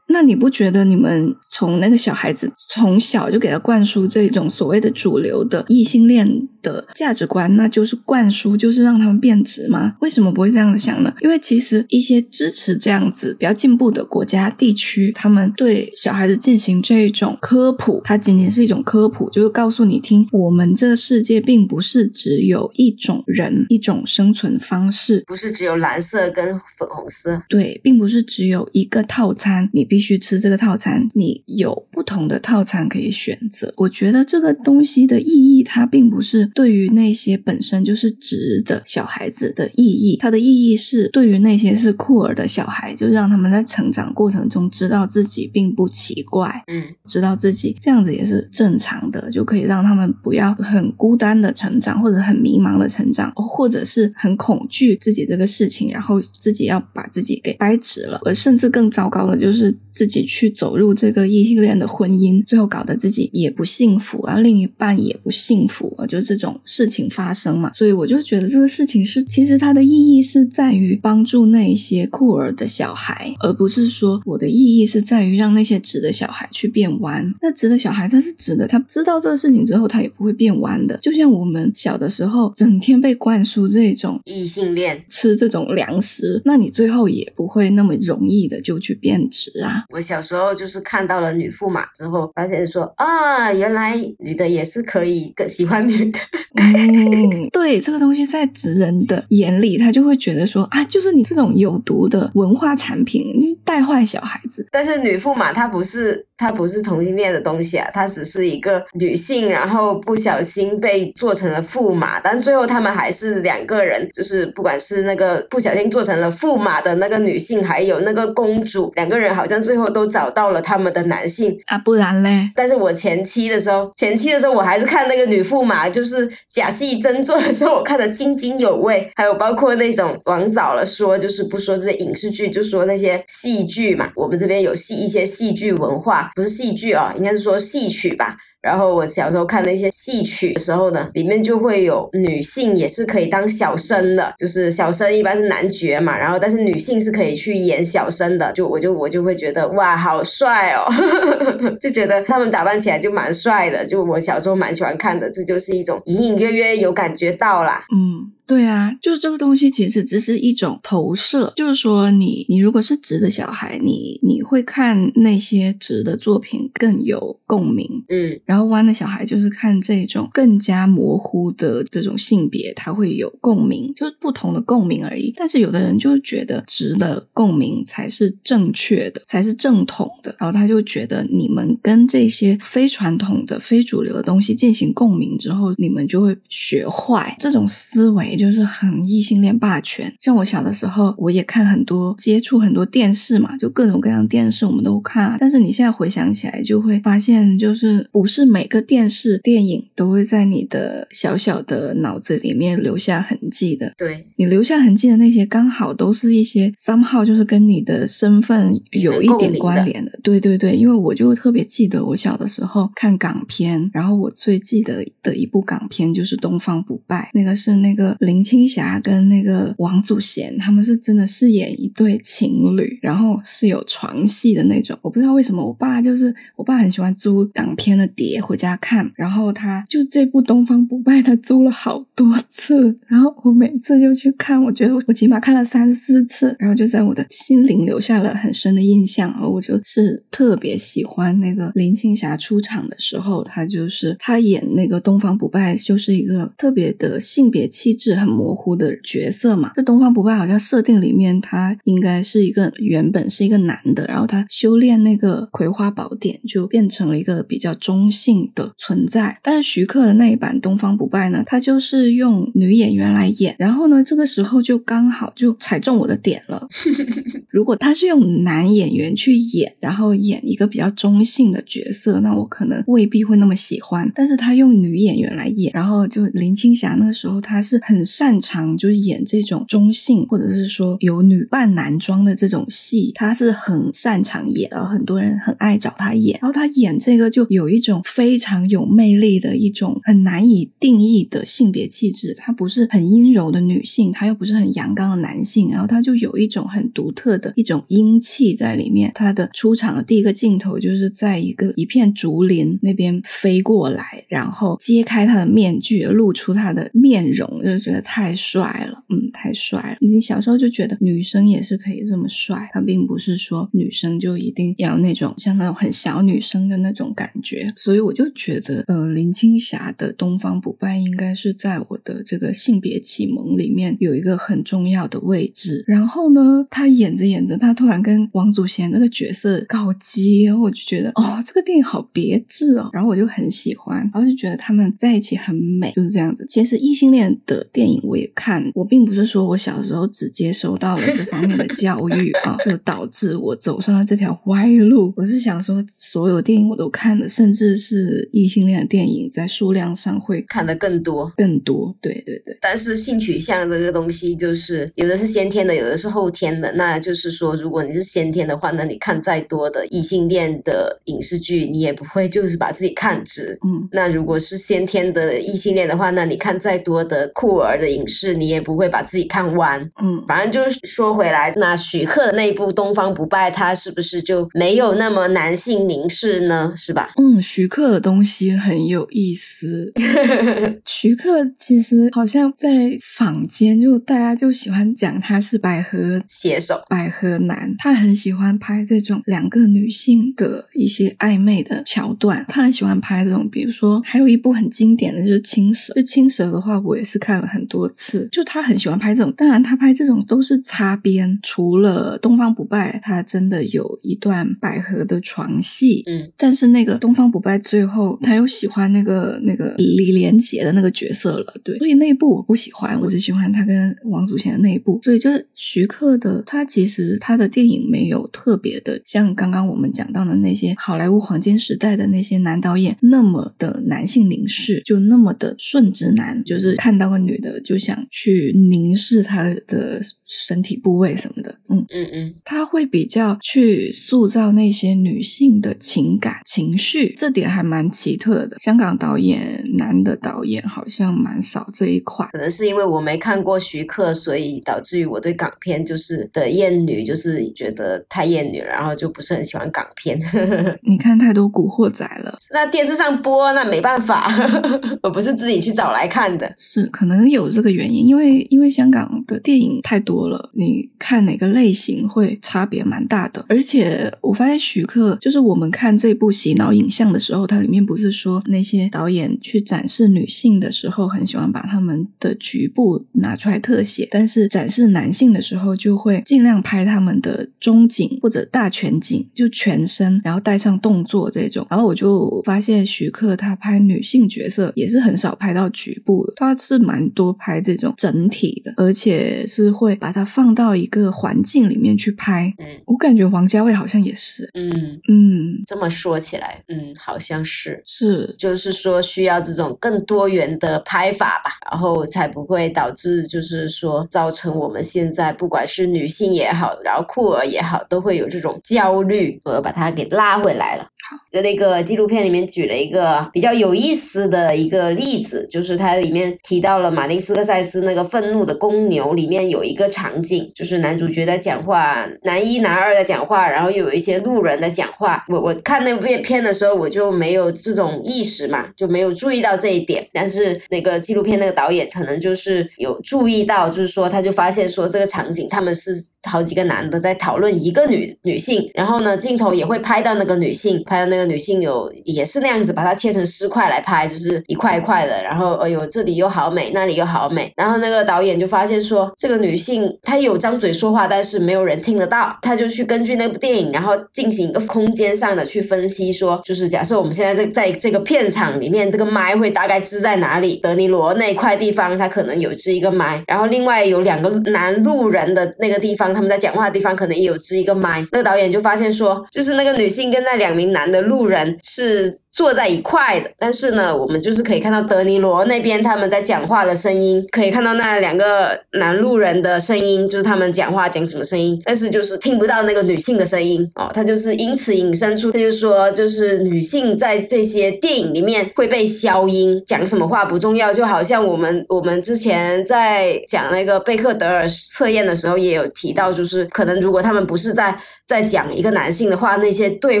那你不觉得你们从那个小孩子从小就给他灌输这种所谓的主流的异性恋的价值观，那就是灌输，就是让他们变直吗？为什么不会这样子想呢？因为其实一些支持这样子比较进步的国家地区，他们对小孩子进行这种科普，它仅仅是一种科普，就是告诉你听，我们这个世界并不是只有一种人，一种生存方式，不是只有蓝色跟粉红色，对，并不是只有一个套餐，你必须吃这个套餐，你有不同的套餐可以选择。我觉得这个东西的意义，它并不是对于那些本身就是直的小孩子的意义，它的意义是对于那些是酷儿的小孩，就让他们在成长过程中知道自己并不奇怪，嗯，知道自己这样子也是正常的，就可以让他们不要很孤单的成长，或者很迷茫的成长，或者是很恐惧自己这个事情，然后自己要把自己给掰直了，而甚至更糟糕的就是。自己去走入这个异性恋的婚姻，最后搞得自己也不幸福啊，另一半也不幸福啊，就这种事情发生嘛。所以我就觉得这个事情是，其实它的意义是在于帮助那些酷儿的小孩，而不是说我的意义是在于让那些直的小孩去变弯。那直的小孩他是直的，他知道这个事情之后，他也不会变弯的。就像我们小的时候，整天被灌输这种异性恋吃这种粮食，那你最后也不会那么容易的就去变直啊。我小时候就是看到了女驸马之后，发现说啊，原来女的也是可以更喜欢女的。嗯，[LAUGHS] 对，这个东西在直人的眼里，他就会觉得说啊，就是你这种有毒的文化产品，你带坏小孩子。但是女驸马她不是，她不是同性恋的东西啊，她只是一个女性，然后不小心被做成了驸马，但最后他们还是两个人，就是不管是那个不小心做成了驸马的那个女性，还有那个公主，两个人好像。最后都找到了他们的男性啊，不然嘞？但是我前期的时候，前期的时候我还是看那个女驸马，就是是假戏真做的时候，我看得津津有味。还有包括那种往早了说，就是不说这些影视剧，就说那些戏剧嘛。我们这边有戏一些戏剧文化，不是戏剧啊，应该是说戏曲吧。然后我小时候看那些戏曲的时候呢，里面就会有女性也是可以当小生的，就是小生一般是男角嘛，然后但是女性是可以去演小生的，就我就我就会觉得哇，好帅哦，[LAUGHS] 就觉得他们打扮起来就蛮帅的，就我小时候蛮喜欢看的，这就是一种隐隐约约有感觉到啦，嗯。对啊，就这个东西其实只是一种投射，就是说你你如果是直的小孩，你你会看那些直的作品更有共鸣，嗯然后弯的小孩就是看这种更加模糊的这种性别，他会有共鸣，就是不同的共鸣而已。但是有的人就觉得直的共鸣才是正确的，才是正统的，然后他就觉得你们跟这些非传统的、非主流的东西进行共鸣之后，你们就会学坏。这种思维就是很异性恋霸权。像我小的时候，我也看很多接触很多电视嘛，就各种各样的电视我们都看啊。但是你现在回想起来，就会发现，就是不是每个电视电影都会在你的小小的脑子里面留下痕迹的。对，你留下痕迹的那些，刚好都是一些 somehow 就是跟你的身份有一点关联的。对对对，因为我就特别记得我小的时候看港片，然后我最记得的一部港片就是《东方不败》，那个是那个林青霞跟那个王祖贤，他们是真的是演一对情侣，然后是有床戏的那种。我不知道为什么，我爸就是我爸很喜欢租港片的碟回家看，然后他就这部《东方不败》他租了好多次，然后我每次就去看，我觉得我起码看了三四次，然后就在我的心灵留下了很深的印象。而我就是特别喜欢那个林青霞出场的时候，她就是她演那个东方不败，就是一个特别的性别气质很模糊的角色嘛。就东方不败好像设定里面他应该是一个原本是一个男的，然后他修炼那个葵花宝典就变成了一个比较中性的存在。但是徐克的那一版东方不败呢，他就是用女演员来演，然后呢，这个时候就刚好就踩中我的点了。[LAUGHS] 如果他是用男演员去演，然后演一个比较中性的角色，那我可能未必会那么喜欢。但是他用女演员来演，然后就林青霞那个时候，她是很擅长就是演这种中性，或者是说有女扮男装的这种戏，她是很擅长演，而很多人很爱找她演。然后她演这个就有一种非常有魅力的一种很难以定义的性别气质，她不是很阴柔的女性，她又不是很阳刚的男性，然后她就有一种很独特的一种阴气在里面。她的出场的第一个镜头就是在一个一片竹林那边飞过来，然后揭开她的面具，露出她的面容，就觉得太帅了，嗯，太帅了。你小时候就觉得女生也是可以这么帅，她并不是说女生就一定要那种像那种很小女生的那种感觉，所以我就觉得，呃，林青霞的《东方不败》应该是在我的这个性别启蒙里面有一个很重要的位置。然后呢，她演着演着，她突然跟王祖贤那个角色告接，我就觉得，哦，这个电影好别致哦，然后我就很喜欢，然后就觉得他们在一起很美，就是这样子。其实异性恋的电影我也看，我并不是说我小时候只接收到了这方面的教育 [LAUGHS] 啊，就导致我走上了这条歪路。我是想说，所有电影我都看了，甚至是异性恋的电影，在数量上会看的更多。更多。对对对，但是性取向这个东西，就是有的是先天的，有的是后天的。那就是说，如果你是先天的话，那你看再多的异性恋的影视剧，你也不会就是把自己看直。嗯，那如果是先天的异性恋的话，那你看再多的酷儿的影视，你也不会把自己看弯。嗯，反正就是说回来，那徐克的那一部《东方不败》，他是不是就没有那么男性凝视呢？是吧？嗯，徐克的东西很有意思。[LAUGHS] 徐克其实好像在坊间，就大家就喜欢讲他是百合写手，百合男，他很喜欢拍这种两个女性的一些暧昧的桥段。他很喜欢拍这种，比如说还有一部很经典的就是《青蛇》。就《青蛇》的话，我也是看了很多次。就他很喜欢拍这种，当然他拍这种都是擦边。除了《东方不败》，他真的有一段百合的床戏，嗯，但是那个《东方不败》最后他又喜欢那个那个李连杰的那个角色了，对，所以那一部我不喜欢，我只喜欢他跟王祖贤的那一部。所以就是徐克的，他其实他的电影没有特别的像刚刚我们讲到的那些好莱坞黄金时代的那些男导演那么的男性凝视，就那么的顺直男，就是看到个女的就想去凝视他的身体部位什么的，嗯。嗯嗯，他会比较去塑造那些女性的情感情绪，这点还蛮奇特的。香港导演男的导演好像蛮少这一块。可能是因为我没看过徐克，所以导致于我对港片就是的艳女，就是觉得太艳女了，然后就不是很喜欢港片。[LAUGHS] 你看太多古惑仔了，那电视上播，那没办法，[LAUGHS] 我不是自己去找来看的。是可能有这个原因，因为因为香港的电影太多了，你看哪个类型会差别蛮大的。而且我发现徐克就是我们看这部洗脑影像的时候，它里面不是说那些导演去展示女性的时候，很喜欢把他们的局部拿出来特写，但是展示男性的时候，就会尽量拍他们的中景或者大全景，就全身，然后带上动作这种。然后我就发现徐克他拍女性角色也是很少拍到局部的，他是蛮多拍这种整体的，而且是会把它放到一个环境里面去拍。嗯我感觉王家卫好像也是，嗯，嗯，这么说起来，嗯，好像是。是，就是说需要这种更多元的拍法吧，然后才不会导致就是说造成我们现在不管是女性也好，然后酷儿也好，都会有这种焦虑。我把它给拉回来了。好，那个纪录片里面举了一个比较有意思的一个例子，就是它里面提到了马丁斯科塞斯那个《愤怒的公牛》里面有一个场景，就是男主角在讲话，男一男二在讲话，然后又有一些路人在讲话。我我看那部片的时候，我就没有这种意识嘛，就没有注意到这一点。但是那个纪录片那个导演可能就是有注意到，就是说他就发现说这个场景他们是好几个男的在讨论一个女女性，然后呢镜头也会拍到那个女性，拍那个女性有也是那样子把它切成尸块来拍，就是一块一块的，然后哎呦这里又好美，那里又好美，然后那个导演就发现说这个女性她有张嘴说话，但是没有人听得到，他就去根据那部电影，然后进行一个空间上的去分析说，就是假设我们现在在在这个片场里面，这个麦会大概支在哪里？德尼罗那块地方，它可能有支一个麦，然后另外有两个男路人的那个地方，他们在讲话的地方可能也有支一个麦。那个导演就发现说，就是那个女性跟那两名男的路人是。坐在一块的，但是呢，我们就是可以看到德尼罗那边他们在讲话的声音，可以看到那两个男路人的声音，就是他们讲话讲什么声音，但是就是听不到那个女性的声音哦，他就是因此引申出，他就说就是女性在这些电影里面会被消音，讲什么话不重要，就好像我们我们之前在讲那个贝克德尔测验的时候也有提到，就是可能如果他们不是在在讲一个男性的话，那些对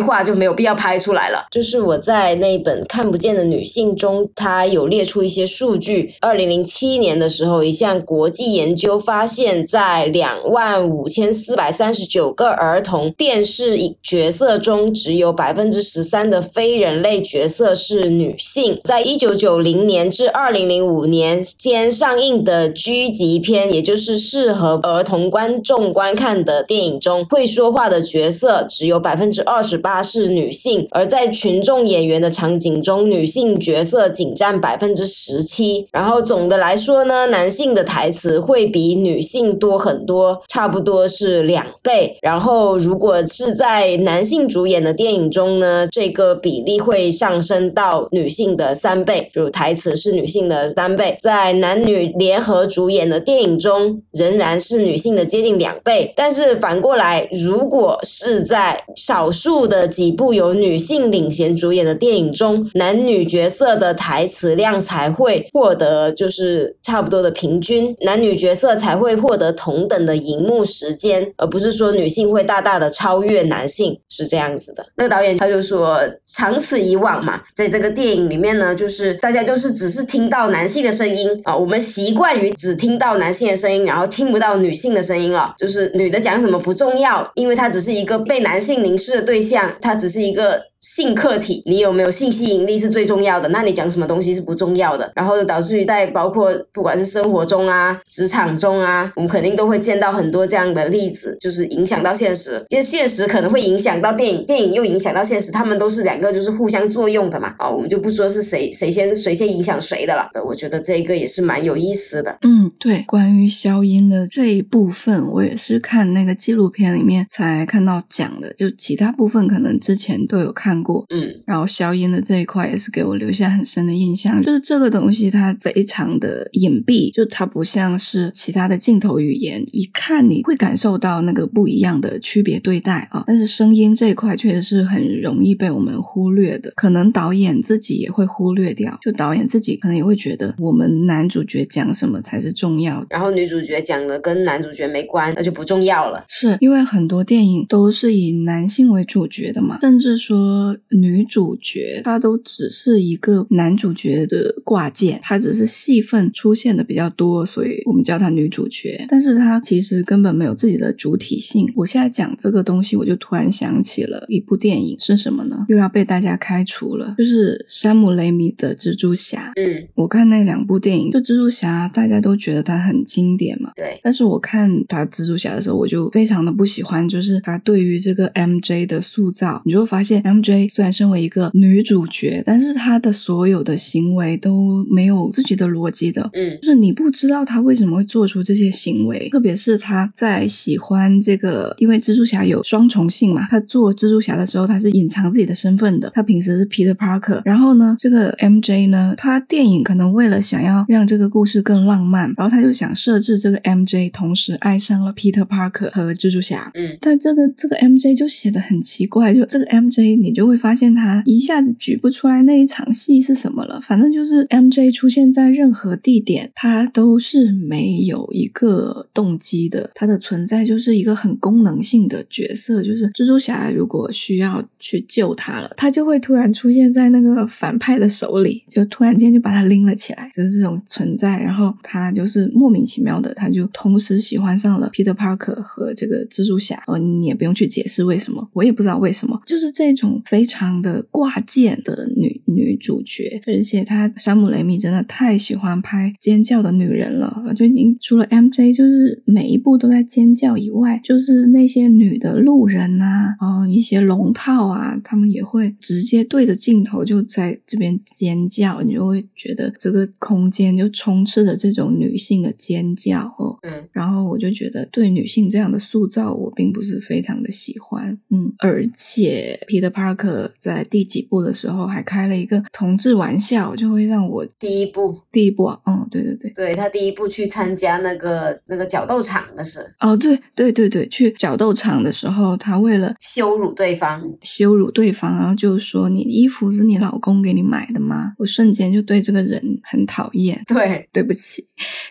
话就没有必要拍出来了。就是我在在那本看不见的女性中，它有列出一些数据。二零零七年的时候，一项国际研究发现，在两万五千四百三十九个儿童电视角色中，只有百分之十三的非人类角色是女性。在一九九零年至二零零五年间上映的剧集片，也就是适合儿童观众观看的电影中，会说话的角色只有百分之二十八是女性，而在群众演员的场景中，女性角色仅占百分之十七。然后总的来说呢，男性的台词会比女性多很多，差不多是两倍。然后如果是在男性主演的电影中呢，这个比例会上升到女性的三倍，就台词是女性的三倍。在男女联合主演的电影中，仍然是女性的接近两倍。但是反过来，如果是在少数的几部由女性领衔主演的电影中，男女角色的台词量才会获得就是差不多的平均，男女角色才会获得同等的荧幕时间，而不是说女性会大大的超越男性，是这样子的。那个导演他就说，长此以往嘛，在这个电影里面呢，就是大家就是只是听到男性的声音啊，我们习惯于只听到男性的声音，然后听不到女性的声音了，就是女的讲什么不重要，因为她只是一个被男性凝视的对象，她只是一个。性客体，你有没有性吸引力是最重要的，那你讲什么东西是不重要的，然后导致于在包括不管是生活中啊、职场中啊，我们肯定都会见到很多这样的例子，就是影响到现实，其实现实可能会影响到电影，电影又影响到现实，他们都是两个就是互相作用的嘛，啊，我们就不说是谁谁先谁先影响谁的了，我觉得这个也是蛮有意思的。嗯，对，关于消音的这一部分，我也是看那个纪录片里面才看到讲的，就其他部分可能之前都有看过，嗯，然后消音的这一块也是给我留下很深的印象，就是这个东西它非常的隐蔽，就它不像是其他的镜头语言，一看你会感受到那个不一样的区别对待啊，但是声音这一块确实是很容易被我们忽略的，可能导演自己也会忽略掉，就导演自己可能也会觉得我们男主角讲什么才是重要的。然后女主角讲的跟男主角没关，那就不重要了。是因为很多电影都是以男性为主角的嘛，甚至说多女主角，她都只是一个男主角的挂件，她只是戏份出现的比较多，所以我们叫她女主角。但是她其实根本没有自己的主体性。我现在讲这个东西，我就突然想起了一部电影是什么呢？又要被大家开除了，就是山姆雷米的蜘蛛侠。嗯，我看那两部电影，就蜘蛛侠，大家都觉得它很经典嘛。对，但是我看他蜘蛛侠的时候，我就非常的不喜欢，就是他对于这个 MJ 的塑造，你就会发现 MJ 虽然身为一个女主角，但是她的所有的行为都没有自己的逻辑的。嗯就是你不知道她为什么会做出这些行为，特别是她在喜欢这个，因为蜘蛛侠有双重性嘛，她做蜘蛛侠的时候她是隐藏自己的身份的，她平时是 Peter Parker，然后呢，这个 MJ 呢，她电影可能为了想要让这个故事更浪漫，然后她就想设置这个 MJ 同时爱上了 Peter Parker 和蜘蛛侠，嗯但这个这个 MJ 就写的很奇怪，就这个 MJ 你就会发现他一下子举不出来那一场戏是什么了。反正就是 MJ 出现在任何地点，他都是没有一个动机的，他的存在就是一个很功能性的角色。就是蜘蛛侠如果需要去救他了，他就会突然出现在那个反派的手里，就突然间就把他拎了起来，就是这种存在。然后他就是莫名其妙的，他就同时喜欢上了 Peter Parker 和这个蜘蛛侠。哦，你也不用去解释为什么，我也不知道为什么，就是这种非常的挂件的女女主角，而且他山姆雷米真的太喜欢拍尖叫的女人了，就已经除了 MJ，就是每一部都在尖叫以外，就是那些女的路人啊，哦，一些龙套啊，他们也会直接对着镜头就在这边尖叫，你就会觉得这个空间就充斥着这种女性的尖叫哦。嗯。然后我就觉得对女性这样的塑造，我并不是非常的喜欢，嗯，而且 Peter Parker 在第几部的时候还开了一个同志玩笑，就会让我第一部，第一部啊，嗯，对对对，对他第一部去参加那个那个角斗场的是哦，对对对对，去角斗场的时候，他为了羞辱对方，羞辱对方，然后就说你衣服是你老公给你买的吗？我瞬间就对这个人很讨厌，对对不起，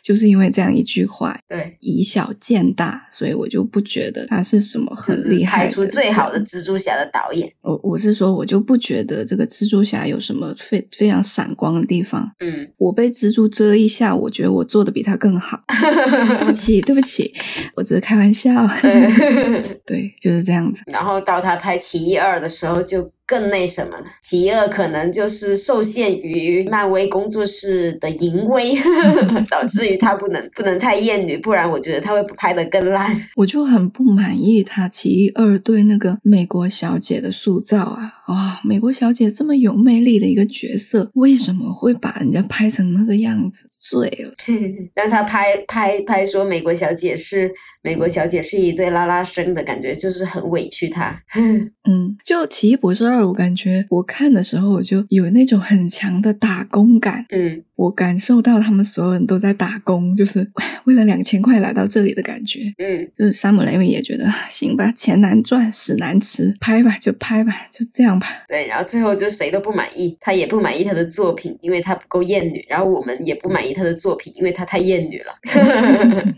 就是因为这样一句话，对，以小见大，所以我就不觉得他是什么很厉害拍出最好的蜘蛛侠的导演，我我是说，我就不觉得这个蜘蛛侠有什么非非常闪光的地方。嗯，我被蜘蛛蛰一下，我觉得我做的比他更好。[LAUGHS] 对不起，对不起，我只是开玩笑。[LAUGHS] [LAUGHS] 对，就是这样子。然后到他拍《奇异二》的时候就更那什么了，《奇异二》可能就是受限于漫威工作室的淫威，[LAUGHS] 导致于他不能不能太艳女，不然我觉得他会拍的更烂。我就很不满意他《奇异二》对那个美国小姐的塑造啊！哇、美国小姐这么有魅力的一个角色，为什么会把人家拍成那个样子？醉了。[LAUGHS] 让他拍拍拍说美国小姐是美国小姐是一对拉拉生的感觉，就是很委屈他。[LAUGHS] 嗯，就《奇异博士二》，我感觉我看的时候，我就有那种很强的打工感。嗯，我感受到他们所有人都在打工，就是为了两千块来到这里的感觉。嗯，就是山姆雷米也觉得行吧，钱难赚，屎难吃，拍吧就拍吧，就这样吧。对，然后最后就谁都不满意，他也不满意他的作品，因为他不够艳女，然后我们也不满意他的作品，因为他太艳女了。[LAUGHS]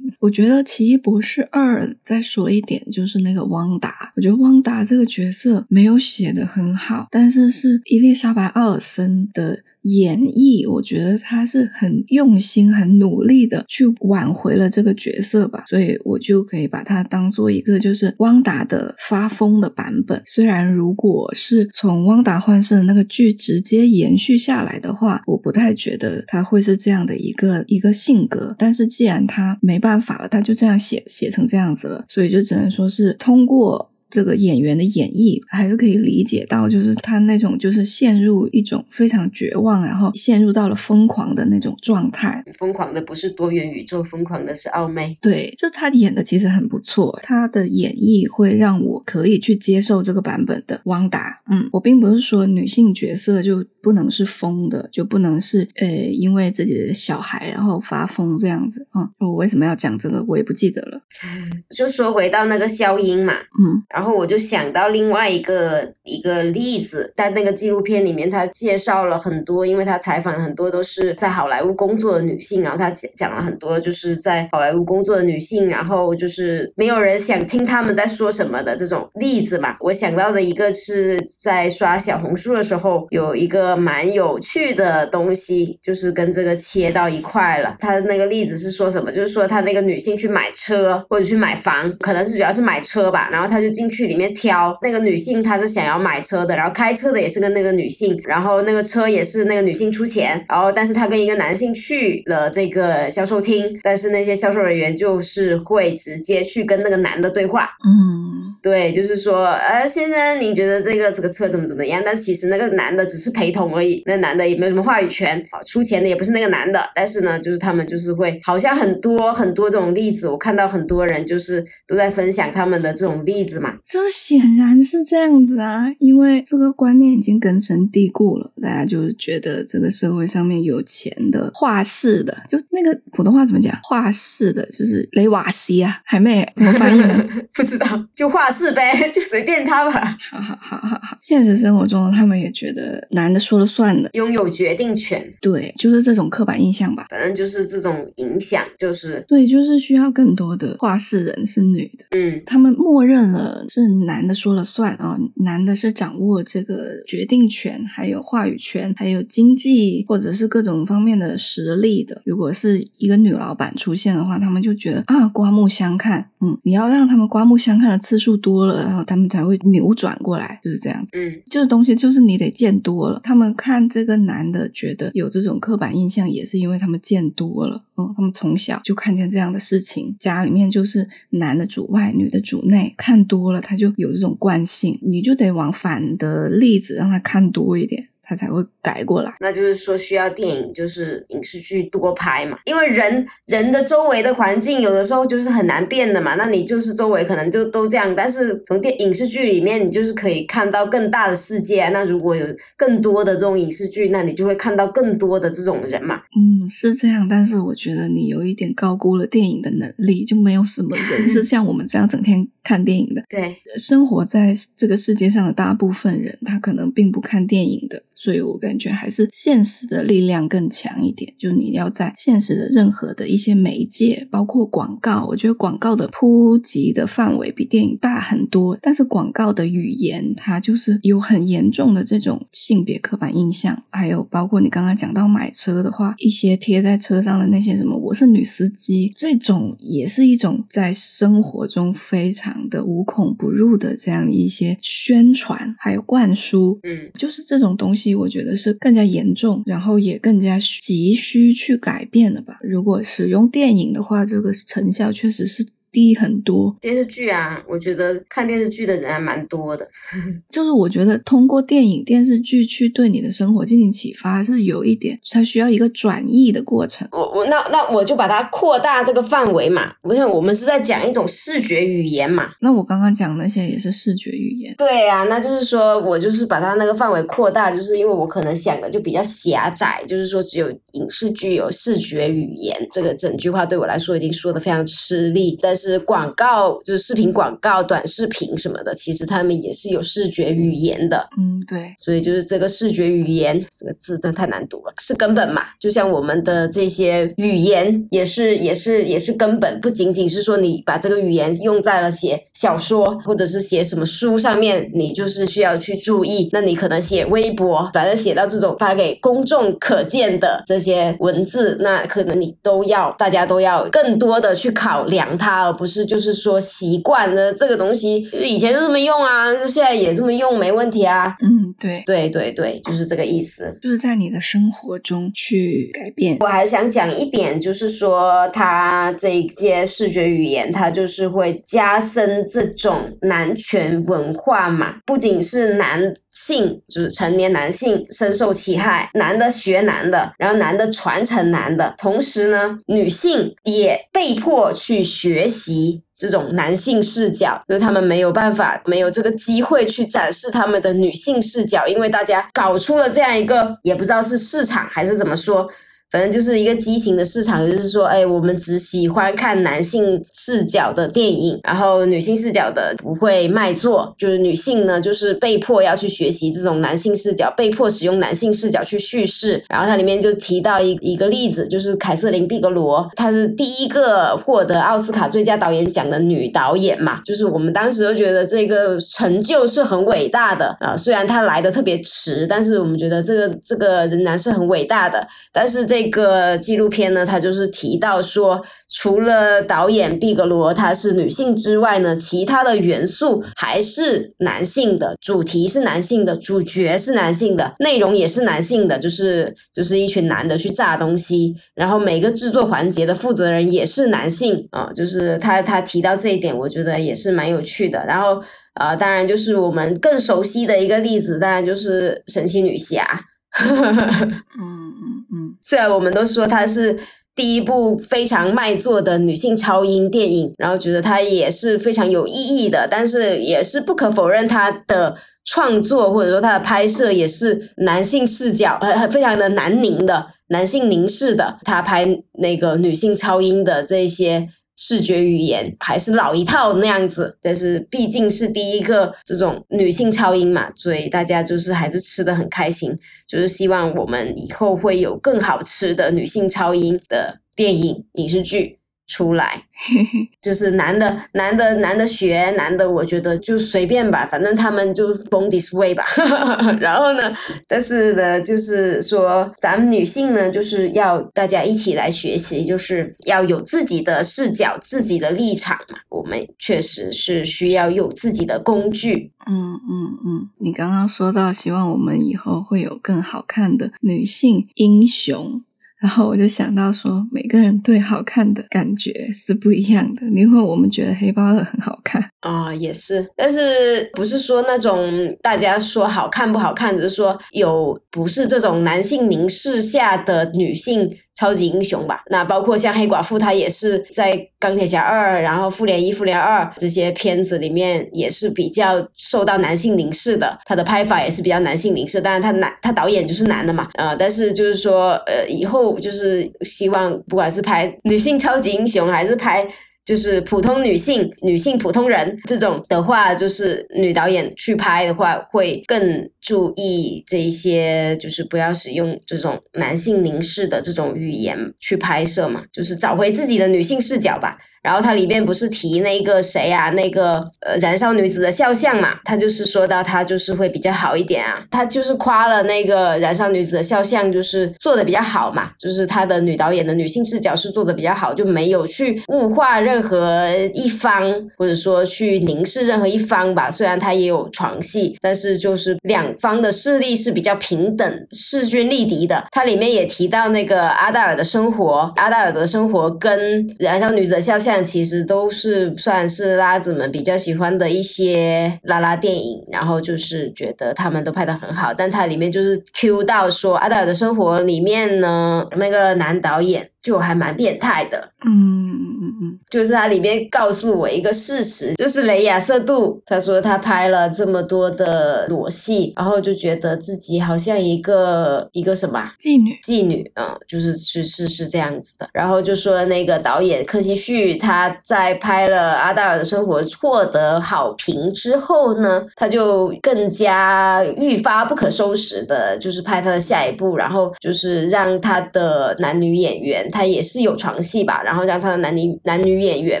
我觉得《奇异博士二》再说一点，就是那个汪达。我觉得汪达这个角色没有写的很好，但是是伊丽莎白·奥尔森的演绎，我觉得她是很用心、很努力的去挽回了这个角色吧，所以我就可以把它当做一个就是汪达的发疯的版本。虽然如果是从汪达幻视的那个剧直接延续下来的话，我不太觉得他会是这样的一个一个性格。但是既然他没办法了，他就这样写写成这样子了，所以就只能说是通过。这个演员的演绎还是可以理解到，就是他那种就是陷入一种非常绝望，然后陷入到了疯狂的那种状态。疯狂的不是多元宇宙，疯狂的是奥妹。对，就他演的其实很不错，他的演绎会让我可以去接受这个版本的汪达。嗯，我并不是说女性角色就不能是疯的，就不能是呃因为自己的小孩然后发疯这样子。嗯，我为什么要讲这个，我也不记得了。[LAUGHS] 就说回到那个消音嘛，嗯，然后然后我就想到另外一个一个例子，在那个纪录片里面，他介绍了很多，因为他采访很多都是在好莱坞工作的女性，然后他讲讲了很多就是在好莱坞工作的女性，然后就是没有人想听他们在说什么的这种例子嘛。我想到的一个是在刷小红书的时候，有一个蛮有趣的东西，就是跟这个切到一块了。他那个例子是说什么？就是说他那个女性去买车或者去买房，可能是主要是买车吧，然后他就进去里面挑。那个女性她是想要买车的，然后开车的也是跟那个女性，然后那个车也是那个女性出钱，然后但是她跟一个男性去了这个销售厅，但是那些销售人员就是会直接去跟那个男的对话。嗯，对，就是说，呃，先生，您觉得这个这个车怎么怎么样？但其实那个男的只是陪同而已，那男的也没有什么话语权，啊，出钱的也不是那个男的。但是呢，就是他们就是会，好像很多很多这种例子，我看到很多人就是都在分享他们的这种例子嘛。这显然是这样子啊，因为这个观念已经根深蒂固了，大家就是觉得这个社会上面有钱的画室的，就那个普通话怎么讲？画室的就是雷瓦西啊，海妹怎么翻译呢？[LAUGHS] 不知道，就画室呗，就随便他吧。好好好好好，现实生活中他们也觉得男的说了算的，拥有决定权，对，就是这种刻板印象吧。反正就是这种影响，就是对，就是需要更多的画室人是女的，嗯，他们默认了是男的说了算啊，男的是掌握这个决定权，还有话语权，还有经济或者是各种方面的实力的。如果是一个女老板出现的话，他们就觉得啊，刮目相看。嗯，你要让他们刮目相看的次数多了，然后他们才会扭转过来，就是这样子。嗯，这个东西就是你得见多了。他们看这个男的，觉得有这种刻板印象，也是因为他们见多了。嗯，他们从小就看见这样的事情，家里面就是男的主外，女的主内，看多了他就有这种惯性，你就得往反的例子让他看多一点。他才会改过来。那就是说需要电影，就是影视剧多拍嘛，因为人人的周围的环境有的时候就是很难变的嘛。那你就是周围可能就都这样，但是从电影视剧里面，你就是可以看到更大的世界。那如果有更多的这种影视剧，那你就会看到更多的这种人嘛。嗯，是这样，但是我觉得你有一点高估了电影的能力，就没有什么人是 [LAUGHS] 像我们这样整天看电影的。对，生活在这个世界上的大部分人，他可能并不看电影的。所以我感觉还是现实的力量更强一点，就是你要在现实的任何的一些媒介，包括广告，我觉得广告的普及的范围比电影大很多，但是广告的语言它就是有很严重的这种性别刻板印象，还有包括你刚刚讲到买车的话，一些贴在车上的那些什么我是女司机，这种也是一种在生活中非常的无孔不入的这样一些宣传还有灌输，嗯，就是这种东西。我觉得是更加严重，然后也更加急需去改变的吧。如果使用电影的话，这个成效确实是。低很多电视剧啊，我觉得看电视剧的人还蛮多的。[LAUGHS] 就是我觉得通过电影、电视剧去对你的生活进行启发，是有一点，它需要一个转译的过程。我我那那我就把它扩大这个范围嘛。我想我们是在讲一种视觉语言嘛。那我刚刚讲那些也是视觉语言。对呀，那就是说我就是把它那个范围扩大，就是因为我可能想的就比较狭窄，就是说只有影视剧有视觉语言，这个整句话对我来说已经说的非常吃力，但是。是广告，就是视频广告、短视频什么的，其实他们也是有视觉语言的。嗯，对。所以就是这个视觉语言这个字真的太难读了，是根本嘛？就像我们的这些语言，也是也是也是根本，不仅仅是说你把这个语言用在了写小说或者是写什么书上面，你就是需要去注意。那你可能写微博，反正写到这种发给公众可见的这些文字，那可能你都要大家都要更多的去考量它。不是，就是说习惯了这个东西，以前就这么用啊，现在也这么用，没问题啊。嗯，对，对对对，就是这个意思，就是在你的生活中去改变。我还想讲一点，就是说，它这一些视觉语言，它就是会加深这种男权文化嘛，不仅是男。性就是成年男性深受其害，男的学男的，然后男的传承男的，同时呢，女性也被迫去学习这种男性视角，就是他们没有办法，没有这个机会去展示他们的女性视角，因为大家搞出了这样一个，也不知道是市场还是怎么说。反正就是一个畸形的市场，就是说，哎，我们只喜欢看男性视角的电影，然后女性视角的不会卖座，就是女性呢，就是被迫要去学习这种男性视角，被迫使用男性视角去叙事。然后它里面就提到一一个例子，就是凯瑟琳·毕格罗，她是第一个获得奥斯卡最佳导演奖的女导演嘛，就是我们当时都觉得这个成就是很伟大的啊，虽然她来的特别迟，但是我们觉得这个这个仍然是很伟大的。但是这个纪录片呢，它就是提到说，除了导演毕格罗她是女性之外呢，其他的元素还是男性的，主题是男性的，主角是男性的，内容也是男性的，就是就是一群男的去炸东西，然后每个制作环节的负责人也是男性啊，就是他他提到这一点，我觉得也是蛮有趣的。然后呃，当然就是我们更熟悉的一个例子，当然就是神奇女侠。嗯嗯嗯，虽然我们都说它是第一部非常卖座的女性超英电影，然后觉得它也是非常有意义的，但是也是不可否认它的创作或者说它的拍摄也是男性视角，呃，非常的男凝的，男性凝视的。他拍那个女性超英的这些。视觉语言还是老一套那样子，但是毕竟是第一个这种女性超英嘛，所以大家就是还是吃的很开心，就是希望我们以后会有更好吃的女性超英的电影影视剧。出来，[LAUGHS] 就是男的，男的，男的学，男的，我觉得就随便吧，反正他们就 born this way 吧。[LAUGHS] 然后呢，但是呢，就是说咱们女性呢，就是要大家一起来学习，就是要有自己的视角、自己的立场嘛。我们确实是需要有自己的工具。嗯嗯嗯，你刚刚说到，希望我们以后会有更好看的女性英雄。然后我就想到说，每个人对好看的感觉是不一样的。因为我们觉得黑豹二很好看啊，也是，但是不是说那种大家说好看不好看，只是说有不是这种男性凝视下的女性。超级英雄吧，那包括像黑寡妇，她也是在钢铁侠二，然后复联一、复联二这些片子里面也是比较受到男性凝视的，她的拍法也是比较男性凝视。当然，他男她导演就是男的嘛，呃，但是就是说，呃，以后就是希望不管是拍女性超级英雄，还是拍。就是普通女性、女性普通人这种的话，就是女导演去拍的话，会更注意这一些，就是不要使用这种男性凝视的这种语言去拍摄嘛，就是找回自己的女性视角吧。然后它里边不是提那个谁啊，那个呃燃烧女子的肖像嘛，他就是说到他就是会比较好一点啊，他就是夸了那个燃烧女子的肖像，就是做的比较好嘛，就是他的女导演的女性视角是做的比较好，就没有去物化任何一方，或者说去凝视任何一方吧。虽然他也有床戏，但是就是两方的势力是比较平等、势均力敌的。它里面也提到那个阿黛尔的生活，阿黛尔的生活跟燃烧女子的肖像。其实都是算是拉子们比较喜欢的一些拉拉电影，然后就是觉得他们都拍的很好，但它里面就是 Q 到说《阿黛尔的生活》里面呢，那个男导演。就还蛮变态的，嗯嗯嗯嗯，就是它里面告诉我一个事实，就是雷亚瑟杜，他说他拍了这么多的裸戏，然后就觉得自己好像一个一个什么妓女，妓女，嗯，就是是是是这样子的，然后就说那个导演柯西旭他在拍了《阿黛尔的生活》获得好评之后呢，他就更加愈发不可收拾的，就是拍他的下一部，然后就是让他的男女演员。他也是有床戏吧，然后让他的男女男女演员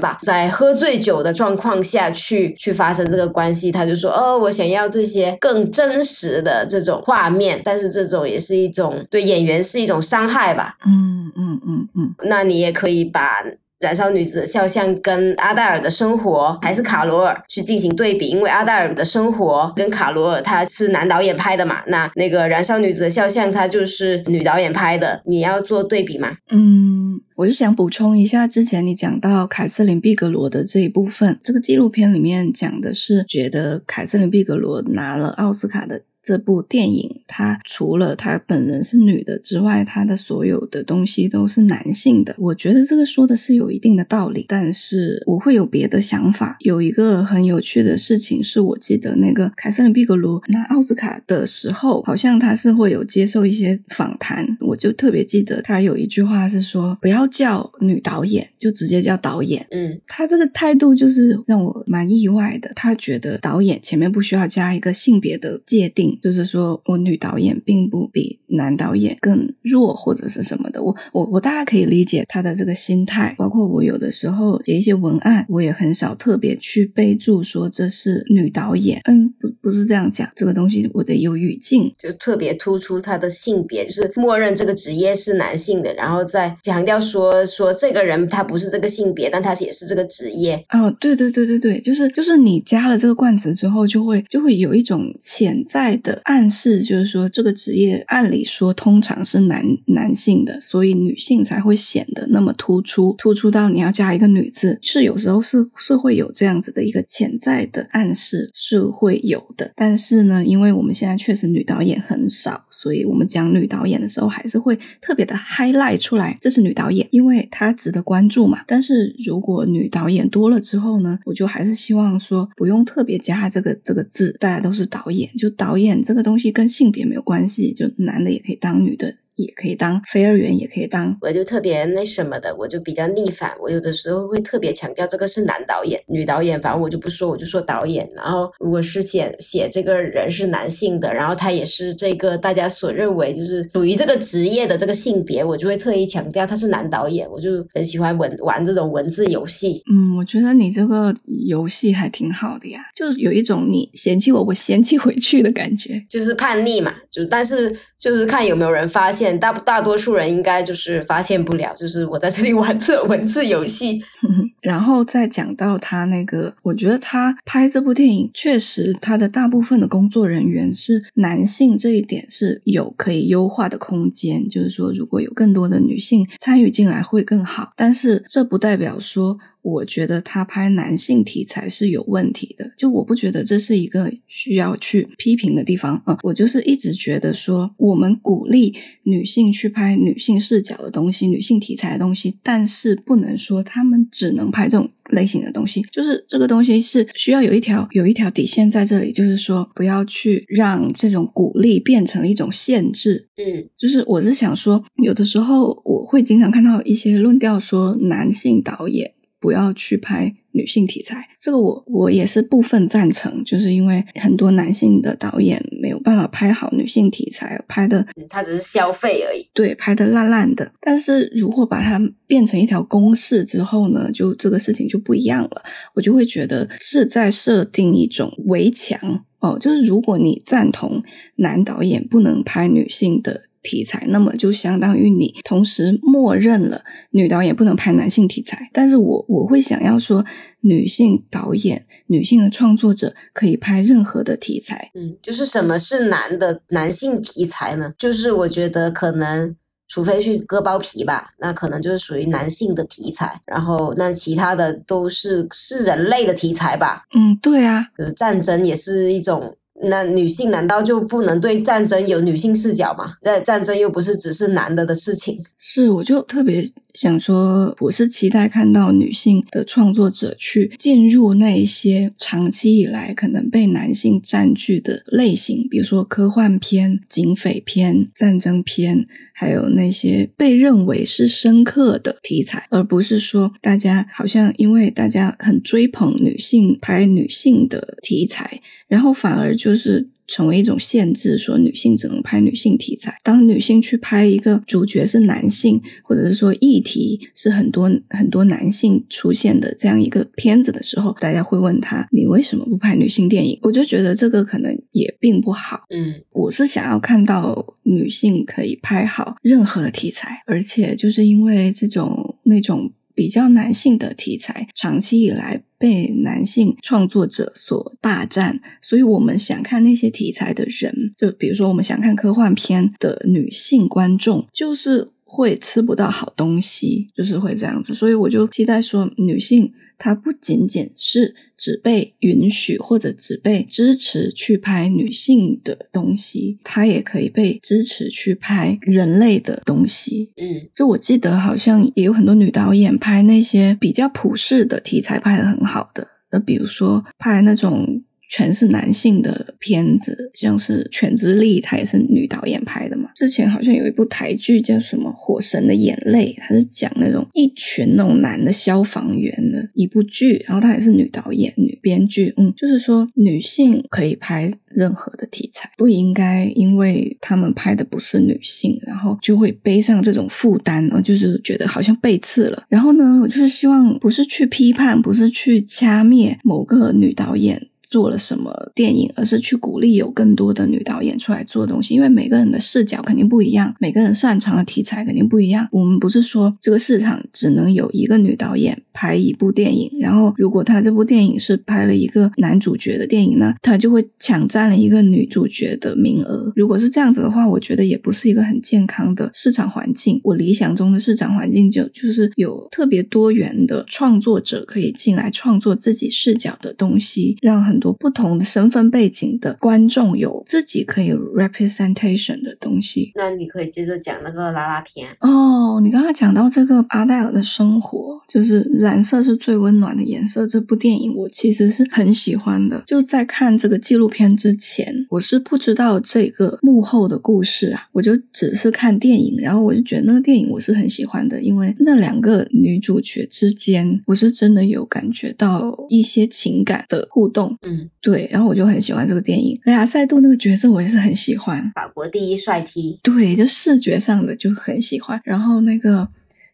吧，在喝醉酒的状况下去去发生这个关系，他就说，哦，我想要这些更真实的这种画面，但是这种也是一种对演员是一种伤害吧。嗯嗯嗯嗯，那你也可以把。燃烧女子的肖像跟阿黛尔的生活还是卡罗尔去进行对比，因为阿黛尔的生活跟卡罗尔他是男导演拍的嘛，那那个燃烧女子的肖像他就是女导演拍的，你要做对比吗？嗯，我就想补充一下，之前你讲到凯瑟琳·毕格罗的这一部分，这个纪录片里面讲的是觉得凯瑟琳·毕格罗拿了奥斯卡的。这部电影，它除了她本人是女的之外，她的所有的东西都是男性的。我觉得这个说的是有一定的道理，但是我会有别的想法。有一个很有趣的事情是，我记得那个凯瑟琳·毕格罗拿奥斯卡的时候，好像他是会有接受一些访谈，我就特别记得他有一句话是说：“不要叫女导演，就直接叫导演。”嗯，他这个态度就是让我蛮意外的。他觉得导演前面不需要加一个性别的界定，就是说我女导演并不比男导演更弱或者是什么的。我我我大概可以理解他的这个心态。包括我有的时候写一些文案，我也很少特别去备注说这是女导演。嗯，不不是这样讲，这个东西我得有语境，就特别突出他的性别，就是默认这个职业是男性的，然后再强调说说这个人他不是这个性别，但他也是这个职业。哦，对对对对对，就是就是你加了这个冠词之后，就会就会有一种潜在的暗示，就是说这个职业按理说通常是男男性的，所以女性才会显得那么突出，突出到你要加一个女字，是有时候是是会有这样子的一个潜在的暗示是会有的。但是呢，因为我们现在确实女导演很少，所以我们讲女导演的时候还是会特别的 highlight 出来，这是女导演，因为她值得关注嘛。但是如果女导演多了之后呢，我就还是希望说不用特别加这个这个字，大家都是导演，就导演这个东西跟性别没有关系，就男的也可以当，女的。也可以当飞儿员，也可以当，我就特别那什么的，我就比较逆反。我有的时候会特别强调这个是男导演、女导演，反正我就不说，我就说导演。然后如果是写写这个人是男性的，然后他也是这个大家所认为就是属于这个职业的这个性别，我就会特意强调他是男导演。我就很喜欢文玩这种文字游戏。嗯，我觉得你这个游戏还挺好的呀，就是有一种你嫌弃我，我嫌弃回去的感觉，就是叛逆嘛。就但是就是看有没有人发现。大大多数人应该就是发现不了，就是我在这里玩这文字游戏。[LAUGHS] 然后再讲到他那个，我觉得他拍这部电影确实他的大部分的工作人员是男性，这一点是有可以优化的空间。就是说，如果有更多的女性参与进来会更好。但是这不代表说。我觉得他拍男性题材是有问题的，就我不觉得这是一个需要去批评的地方。嗯，我就是一直觉得说，我们鼓励女性去拍女性视角的东西、女性题材的东西，但是不能说他们只能拍这种类型的东西。就是这个东西是需要有一条有一条底线在这里，就是说不要去让这种鼓励变成一种限制。嗯，就是我是想说，有的时候我会经常看到一些论调说男性导演。不要去拍女性题材，这个我我也是部分赞成，就是因为很多男性的导演没有办法拍好女性题材，拍的他只是消费而已，对，拍的烂烂的。但是如果把它变成一条公式之后呢，就这个事情就不一样了，我就会觉得是在设定一种围墙哦，就是如果你赞同男导演不能拍女性的。题材，那么就相当于你同时默认了女导演不能拍男性题材，但是我我会想要说，女性导演、女性的创作者可以拍任何的题材。嗯，就是什么是男的男性题材呢？就是我觉得可能，除非去割包皮吧，那可能就是属于男性的题材，然后那其他的都是是人类的题材吧。嗯，对啊，呃，战争也是一种。那女性难道就不能对战争有女性视角吗？那战争又不是只是男的的事情。是，我就特别想说，我是期待看到女性的创作者去进入那一些长期以来可能被男性占据的类型，比如说科幻片、警匪片、战争片，还有那些被认为是深刻的题材，而不是说大家好像因为大家很追捧女性拍女性的题材，然后反而就是。成为一种限制，说女性只能拍女性题材。当女性去拍一个主角是男性，或者是说议题是很多很多男性出现的这样一个片子的时候，大家会问他：“你为什么不拍女性电影？”我就觉得这个可能也并不好。嗯，我是想要看到女性可以拍好任何的题材，而且就是因为这种那种。比较男性的题材，长期以来被男性创作者所霸占，所以我们想看那些题材的人，就比如说我们想看科幻片的女性观众，就是会吃不到好东西，就是会这样子。所以我就期待说，女性她不仅仅是只被允许或者只被支持去拍女性的东西，她也可以被支持去拍人类的东西。嗯就我记得好像也有很多女导演拍那些比较普世的题材拍的很好的，那比如说拍那种全是男性的片子，像是《犬之力》，她也是女导演拍的嘛。之前好像有一部台剧叫什么《火神的眼泪》，它是讲那种一群那种男的消防员的一部剧，然后她也是女导演、女编剧，嗯，就是说女性可以拍任何的题材，不应该因为他们拍的不是女性，然后就会背上这种负担，然后就是觉得好像背刺了。然后呢，我就是希望不是去批判，不是去掐灭某个女导演。做了什么电影，而是去鼓励有更多的女导演出来做东西，因为每个人的视角肯定不一样，每个人擅长的题材肯定不一样。我们不是说这个市场只能有一个女导演拍一部电影，然后如果她这部电影是拍了一个男主角的电影呢，她就会抢占了一个女主角的名额。如果是这样子的话，我觉得也不是一个很健康的市场环境。我理想中的市场环境就就是有特别多元的创作者可以进来创作自己视角的东西，让很多不同的身份背景的观众有自己可以 representation 的东西。那你可以接着讲那个拉拉片。哦，你刚刚讲到这个阿黛尔的生活，就是蓝色是最温暖的颜色。这部电影我其实是很喜欢的。就在看这个纪录片之前，我是不知道这个幕后的故事啊，我就只是看电影，然后我就觉得那个电影我是很喜欢的，因为那两个女主角之间，我是真的有感觉到一些情感的互动。嗯，对，然后我就很喜欢这个电影。雷亚塞杜那个角色我也是很喜欢，法国第一帅 T。对，就视觉上的就很喜欢。然后那个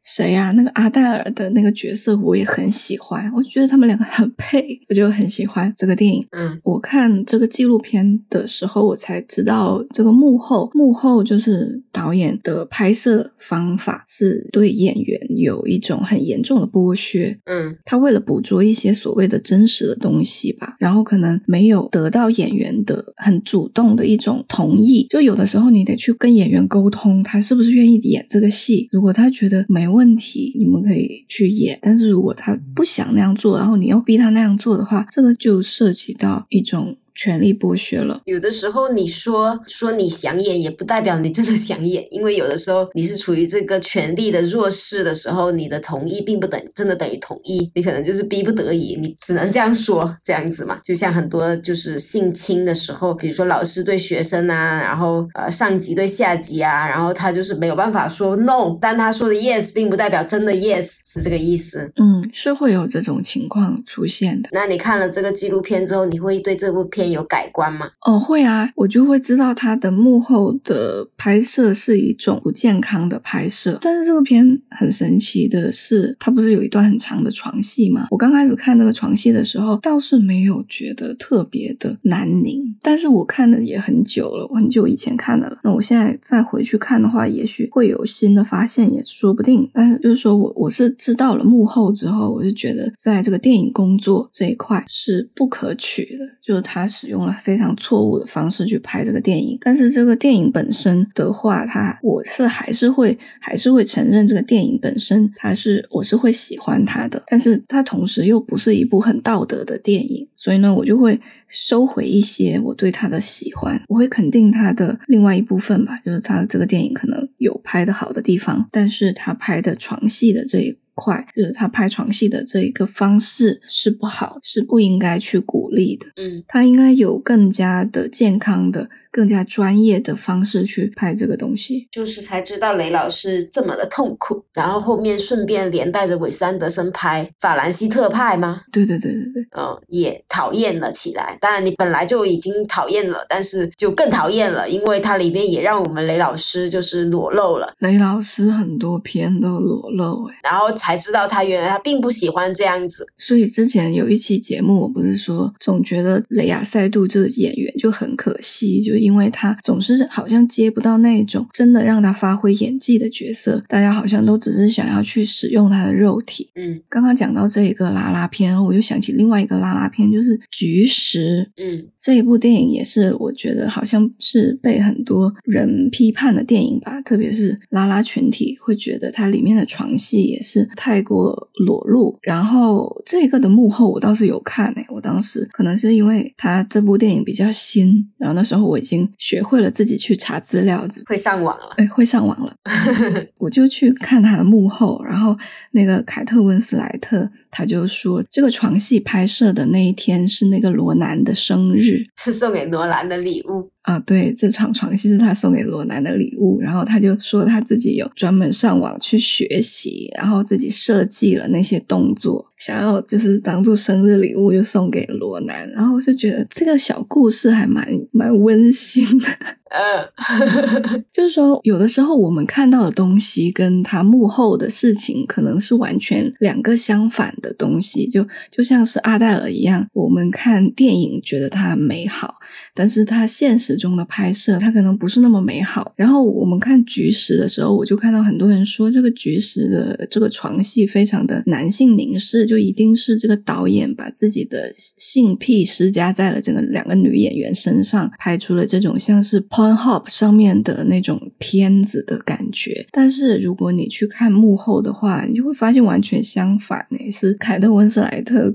谁呀、那个阿黛尔的那个角色我也很喜欢，我觉得他们两个很配，我就很喜欢这个电影。嗯我看这个纪录片的时候，我才知道这个幕后，幕后就是导演的拍摄方法是对演员有一种很严重的剥削。嗯他为了捕捉一些所谓的真实的东西吧，然后可能没有得到演员的很主动的一种同意。就有的时候你得去跟演员沟通，他是不是愿意演这个戏。如果他觉得没问题，你们可以去演；但是如果他不想那样做，然后你又逼他那样做的话，这个就涉及到一种权力剥削了。有的时候你说说你想演，也不代表你真的想演，因为有的时候你是处于这个权力的弱势的时候，你的同意并不等真的等于同意，你可能就是逼不得已，你只能这样说这样子嘛。就像很多就是性侵的时候，比如说老师对学生啊，然后呃上级对下级啊，然后他就是没有办法说 no，但他说的 yes 并不代表真的 yes，是这个意思。嗯，是会有这种情况出现的。那你看了这个纪录片之后，你会对这部片有改观吗？哦，会啊，我就会知道它的幕后的拍摄是一种不健康的拍摄。但是这个片很神奇的是，它不是有一段很长的床戏吗？我刚开始看那个床戏的时候，倒是没有觉得特别的难拧。但是我看的也很久了，我很久以前看的了。那我现在再回去看的话，也许会有新的发现，也说不定。但是就是说我我是知道了幕后之后，我就觉得在这个电影工作这一块是不可取的，就是他使用了非常错误的方式去拍这个电影。但是这个电影本身的话，它我是还是会还是会承认这个电影本身它是我是会喜欢它的，但是它同时又不是一部很道德的电影，所以呢，我就会收回一些我对它的喜欢，我会肯定它的另外一部分吧，就是它这个电影可能有拍的好的地方，但是他拍的床戏的这一块，就是他拍床戏的这一个方式是不好，是不应该去鼓励的。嗯他应该有更加的健康的、更加专业的方式去拍这个东西。就是才知道雷老师这么的痛苦，然后后面顺便连带着韦斯安德森拍法兰西特派吗？对对对对对，嗯，也讨厌了起来。当然，你本来就已经讨厌了，但是就更讨厌了，因为它里面也让我们雷老师就是裸露了，雷老师很多片都裸露诶，然后才知道他原来他并不喜欢这样子。所以之前有一期节目，我不是说总觉得雷亚塞杜这个演员就很可惜，就因为他总是好像接不到那种真的让他发挥演技的角色，大家好像都只是想要去使用他的肉体。嗯刚刚讲到这一个拉拉片，我就想起另外一个拉拉片，就是《菊石》。嗯这一部电影也是我觉得好像是被很多人批判的电影吧，特别是拉拉群体会觉得它里面的床戏也是太过裸露。然后这个的幕后我倒是有看诶、我当时可能是因为它这部电影比较新，然后那时候我已经学会了自己去查资料，会上网了。哎，会上网了，[LAUGHS] 我就去看他的幕后，然后那个凯特温斯莱特他就说，这个床戏拍摄的那一天是那个罗南的生日 [LAUGHS] 是送给罗兰的礼物。啊，对，这场床戏是他送给罗南的礼物，然后他就说他自己有专门上网去学习，然后自己设计了那些动作，想要就是当做生日礼物就送给罗南，然后我就觉得这个小故事还蛮蛮温馨的。呃 [LAUGHS] [LAUGHS] 就是说，有的时候我们看到的东西跟他幕后的事情可能是完全两个相反的东西，就就像是阿黛尔一样，我们看电影觉得它美好，但是它现实中的拍摄它可能不是那么美好。然后我们看《菊石》的时候，我就看到很多人说这个《菊石》的这个床戏非常的男性凝视，就一定是这个导演把自己的性癖施加在了这个两个女演员身上，拍出了这种像是 Pornhub 上面的那种片子的感觉。但是如果你去看幕后的话，你就会发现完全相反呢，是凯特温斯莱特。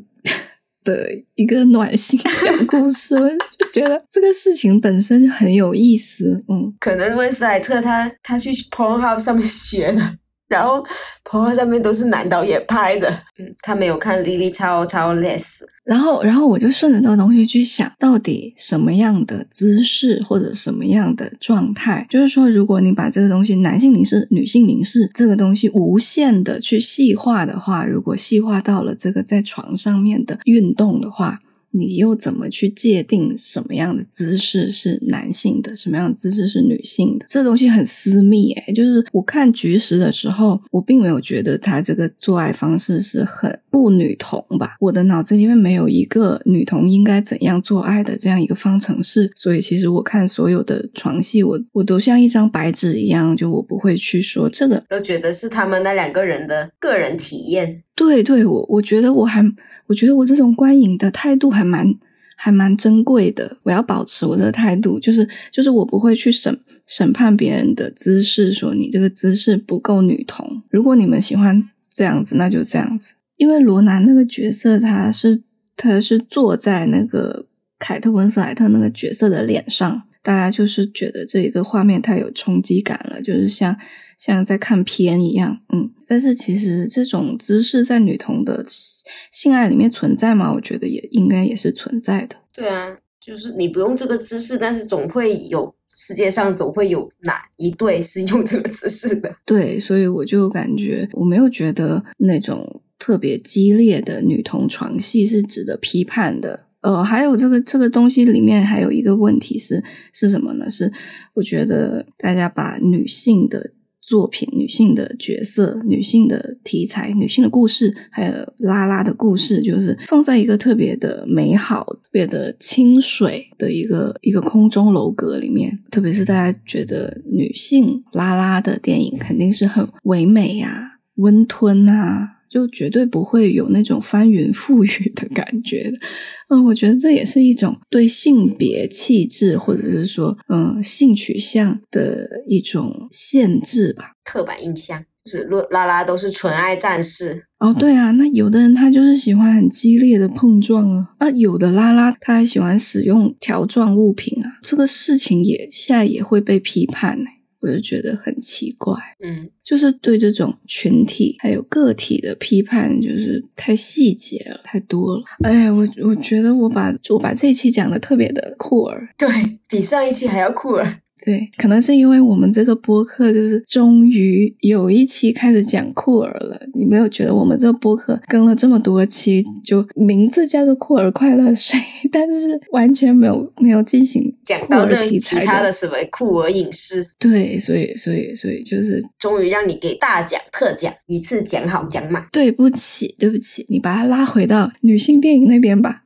的一个暖心小故事，[LAUGHS] 我就觉得这个事情本身很有意思。嗯，可能温斯莱特他他去 Pornhub 上面学的，然后 Pornhub 上面都是男导演拍的。嗯，他没有看 Lily 超超 less。然后，然后我就顺着那个东西去想，到底什么样的姿势或者什么样的状态，就是说，如果你把这个东西男性凝视、女性凝视这个东西无限的去细化的话，如果细化到了这个在床上面的运动的话。你又怎么去界定什么样的姿势是男性的，什么样的姿势是女性的？这东西很私密诶、就是我看菊石的时候，我并没有觉得他这个做爱方式是很不女同吧。我的脑子里面没有一个女同应该怎样做爱的这样一个方程式，所以其实我看所有的床戏，我我都像一张白纸一样，就我不会去说这个都觉得是他们那两个人的个人体验。对对，我我觉得我还，我觉得我这种观影的态度还蛮还蛮珍贵的。我要保持我这个态度，就是就是我不会去审审判别人的姿势，说你这个姿势不够女同。如果你们喜欢这样子，那就这样子。因为罗南那个角色，他是他是坐在那个凯特温斯莱特那个角色的脸上，大家就是觉得这一个画面太有冲击感了，就是像像在看片一样，嗯。但是其实这种姿势在女童的性爱里面存在吗？我觉得也应该也是存在的。对啊，就是你不用这个姿势，但是总会有世界上总会有哪一对是用这个姿势的。对，所以我就感觉我没有觉得那种特别激烈的女童床戏是值得批判的。呃，还有这个这个东西里面还有一个问题是是什么呢？是我觉得大家把女性的作品、女性的角色、女性的题材、女性的故事，还有拉拉的故事，就是放在一个特别的美好、特别的清水的一个一个空中楼阁里面。特别是大家觉得女性拉拉的电影肯定是很唯美呀、温吞啊。就绝对不会有那种翻云覆雨的感觉的，嗯，我觉得这也是一种对性别气质或者是说，嗯，性取向的一种限制吧。刻板印象就是拉拉都是纯爱战士。哦，对啊，那有的人他就是喜欢很激烈的碰撞啊，啊，有的拉拉他还喜欢使用条状物品啊，这个事情也现在也会被批判呢、我就觉得很奇怪。嗯，就是对这种群体还有个体的批判，就是太细节了，太多了。哎，我我觉得我把我把这一期讲的特别的酷儿，[LAUGHS] 对比上一期还要酷儿。对，可能是因为我们这个播客就是终于有一期开始讲酷儿了。你没有觉得我们这个播客更了这么多期，就名字叫做酷儿快乐水，[LAUGHS] 但是完全没有没有进行讲到这题其材他的什么酷儿影视，对，所以所以所以就是终于让你给大讲特讲，一次讲好讲满。对不起，对不起，你把它拉回到女性电影那边吧。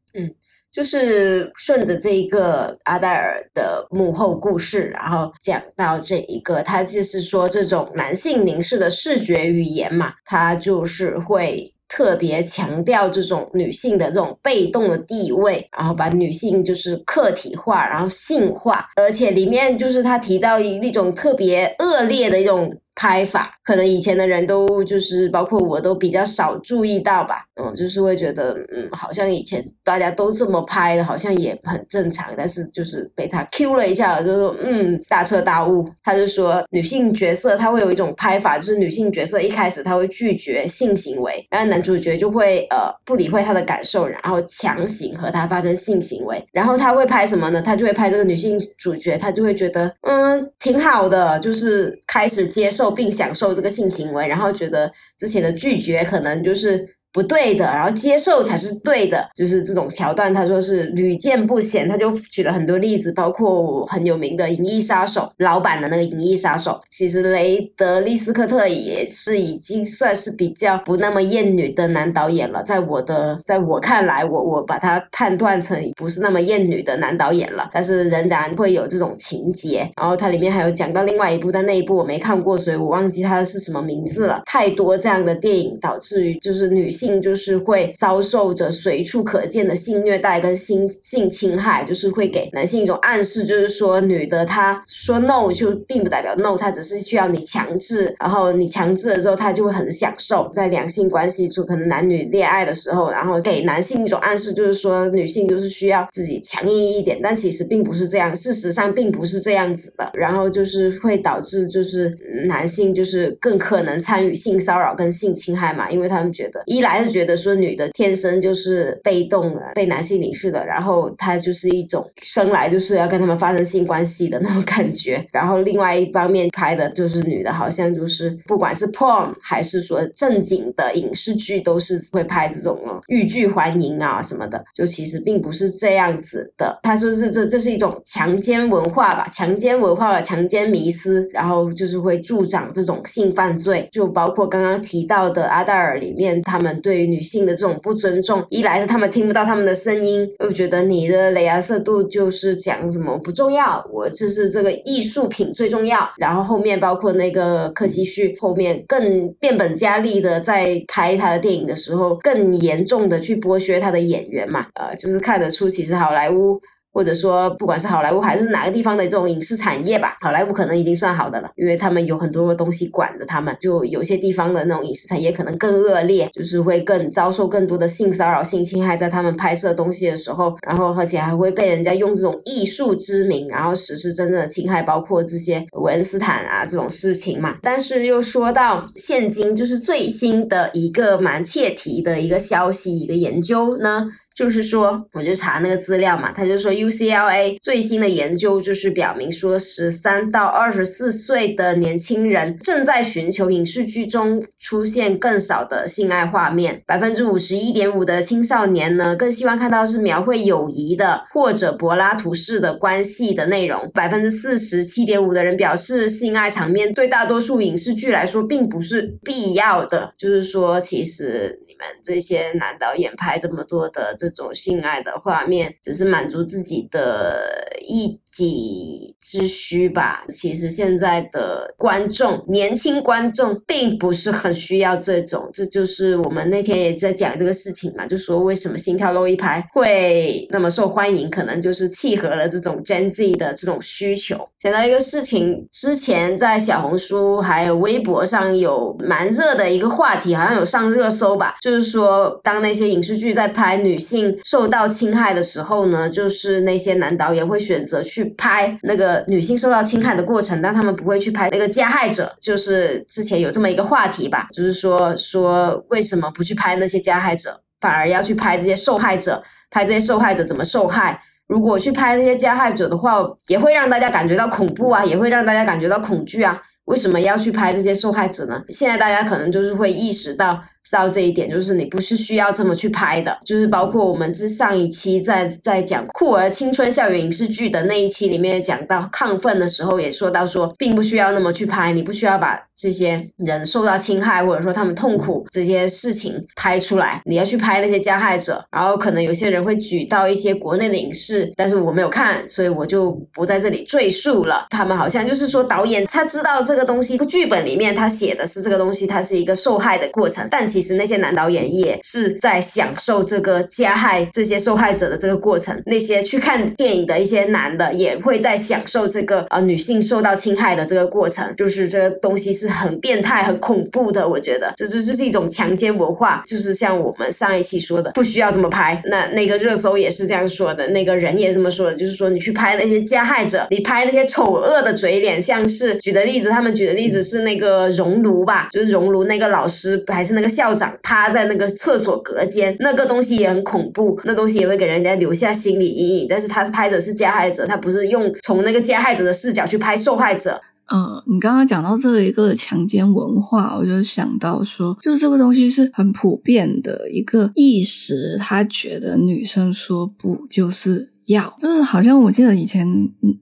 就是顺着这一个阿黛尔的幕后故事，然后讲到这一个，他就是说这种男性凝视的视觉语言嘛，他就是会。特别强调这种女性的这种被动的地位，然后把女性就是客体化，然后性化，而且里面就是他提到一那种特别恶劣的一种。拍法可能以前的人都就是包括我都比较少注意到吧，嗯，就是会觉得嗯，好像以前大家都这么拍的，好像也很正常。但是就是被他 Q 了一下，就说嗯，大彻大悟。他就说女性角色他会有一种拍法，就是女性角色一开始他会拒绝性行为，然后男主角就会呃不理会他的感受，然后强行和他发生性行为。然后他会拍什么呢？他就会拍这个女性主角，他就会觉得嗯挺好的，就是开始接受。并享受这个性行为，然后觉得之前的拒绝可能就是。不对的，然后接受才是对的，就是这种桥段，他说是屡见不鲜，他就举了很多例子，包括很有名的《银翼杀手》老版的那个《银翼杀手》，其实雷德利·斯科特也是已经算是比较不那么厌女的男导演了，在我的在我看来，我我把他判断成不是那么厌女的男导演了，但是仍然会有这种情节。然后它里面还有讲到另外一部，但那一部我没看过，所以我忘记它是什么名字了。太多这样的电影，导致于就是女性。性就是会遭受着随处可见的性虐待跟性性侵害，就是会给男性一种暗示，就是说女的她说 no 就并不代表 no，她只是需要你强制，然后你强制了之后，她就会很享受在两性关系中，可能男女恋爱的时候，然后给男性一种暗示，就是说女性就是需要自己强硬一点，但其实并不是这样，事实上并不是这样子的，然后就是会导致就是男性就是更可能参与性骚扰跟性侵害嘛，因为他们觉得一来。还是觉得说女的天生就是被动的，被男性凝视的，然后她就是一种生来就是要跟他们发生性关系的那种感觉。然后另外一方面拍的就是女的，好像就是不管是 porn 还是说正经的影视剧，都是会拍这种欲拒还迎啊什么的。就其实并不是这样子的。他说是这这是一种强奸文化吧，强奸文化强奸迷思，然后就是会助长这种性犯罪。就包括刚刚提到的阿黛尔里面，他们。对于女性的这种不尊重，一来是他们听不到他们的声音，又觉得你的雷亚色度就是讲什么不重要，我就是这个艺术品最重要。然后后面包括那个柯西旭，后面更变本加厉的在拍他的电影的时候，更严重的去剥削他的演员嘛，呃，就是看得出其实好莱坞。或者说，不管是好莱坞还是哪个地方的这种影视产业吧，好莱坞可能已经算好的了，因为他们有很多的东西管着他们。就有些地方的那种影视产业可能更恶劣，就是会更遭受更多的性骚扰、性侵害，在他们拍摄东西的时候，然后而且还会被人家用这种艺术之名，然后实施真正的侵害，包括这些韦恩斯坦啊这种事情嘛。但是又说到现今，就是最新的一个蛮切题的一个消息，一个研究呢。就是说，我就查那个资料嘛，他就说 UCLA 最新的研究就是表明说，十三到二十四岁的年轻人正在寻求影视剧中出现更少的性爱画面，百分之五十一点五的青少年呢更希望看到是描绘友谊的或者柏拉图式的关系的内容，百分之四十七点五的人表示性爱场面对大多数影视剧来说并不是必要的，就是说其实。你们这些男导演拍这么多的这种性爱的画面，只是满足自己的一己之需吧。其实现在的观众，年轻观众并不是很需要这种。这就是我们那天也在讲这个事情嘛，就说为什么《心跳漏一拍》会那么受欢迎，可能就是契合了这种 Gen Z 的这种需求。想到一个事情，之前在小红书还有微博上有蛮热的一个话题，好像有上热搜吧，就。就是说，当那些影视剧在拍女性受到侵害的时候呢，就是那些男导演会选择去拍那个女性受到侵害的过程，但他们不会去拍那个加害者。就是之前有这么一个话题吧，就是说说为什么不去拍那些加害者，反而要去拍这些受害者，拍这些受害者怎么受害？如果去拍那些加害者的话，也会让大家感觉到恐怖啊，也会让大家感觉到恐惧啊。为什么要去拍这些受害者呢？现在大家可能就是会意识到到这一点，就是你不是需要这么去拍的，就是包括我们之上一期在在讲酷儿青春校园影视剧的那一期里面讲到亢奋的时候，也说到说，并不需要那么去拍，你不需要把这些人受到侵害或者说他们痛苦这些事情拍出来，你要去拍那些加害者。然后可能有些人会举到一些国内的影视，但是我没有看，所以我就不在这里赘述了。他们好像就是说导演他知道这这个东西，剧本里面他写的是这个东西，它是一个受害的过程，但其实那些男导演也是在享受这个加害这些受害者的这个过程。那些去看电影的一些男的也会在享受这个呃女性受到侵害的这个过程，就是这个东西是很变态、很恐怖的。我觉得这这就是一种强奸文化，就是像我们上一期说的，不需要这么拍。那那个热搜也是这样说的，那个人也这么说的，就是说你去拍那些加害者，你拍那些丑恶的嘴脸，像是举的例子，他们举的例子是那个熔炉吧，就是熔炉那个老师还是那个校长趴在那个厕所隔间，那个东西也很恐怖，那东西也会给人家留下心理阴影。但是他拍的是加害者，他不是用从那个加害者的视角去拍受害者。嗯，你刚刚讲到这一个强奸文化，我就想到说，就是这个东西是很普遍的一个意识，他觉得女生说不就是。要就是好像我记得以前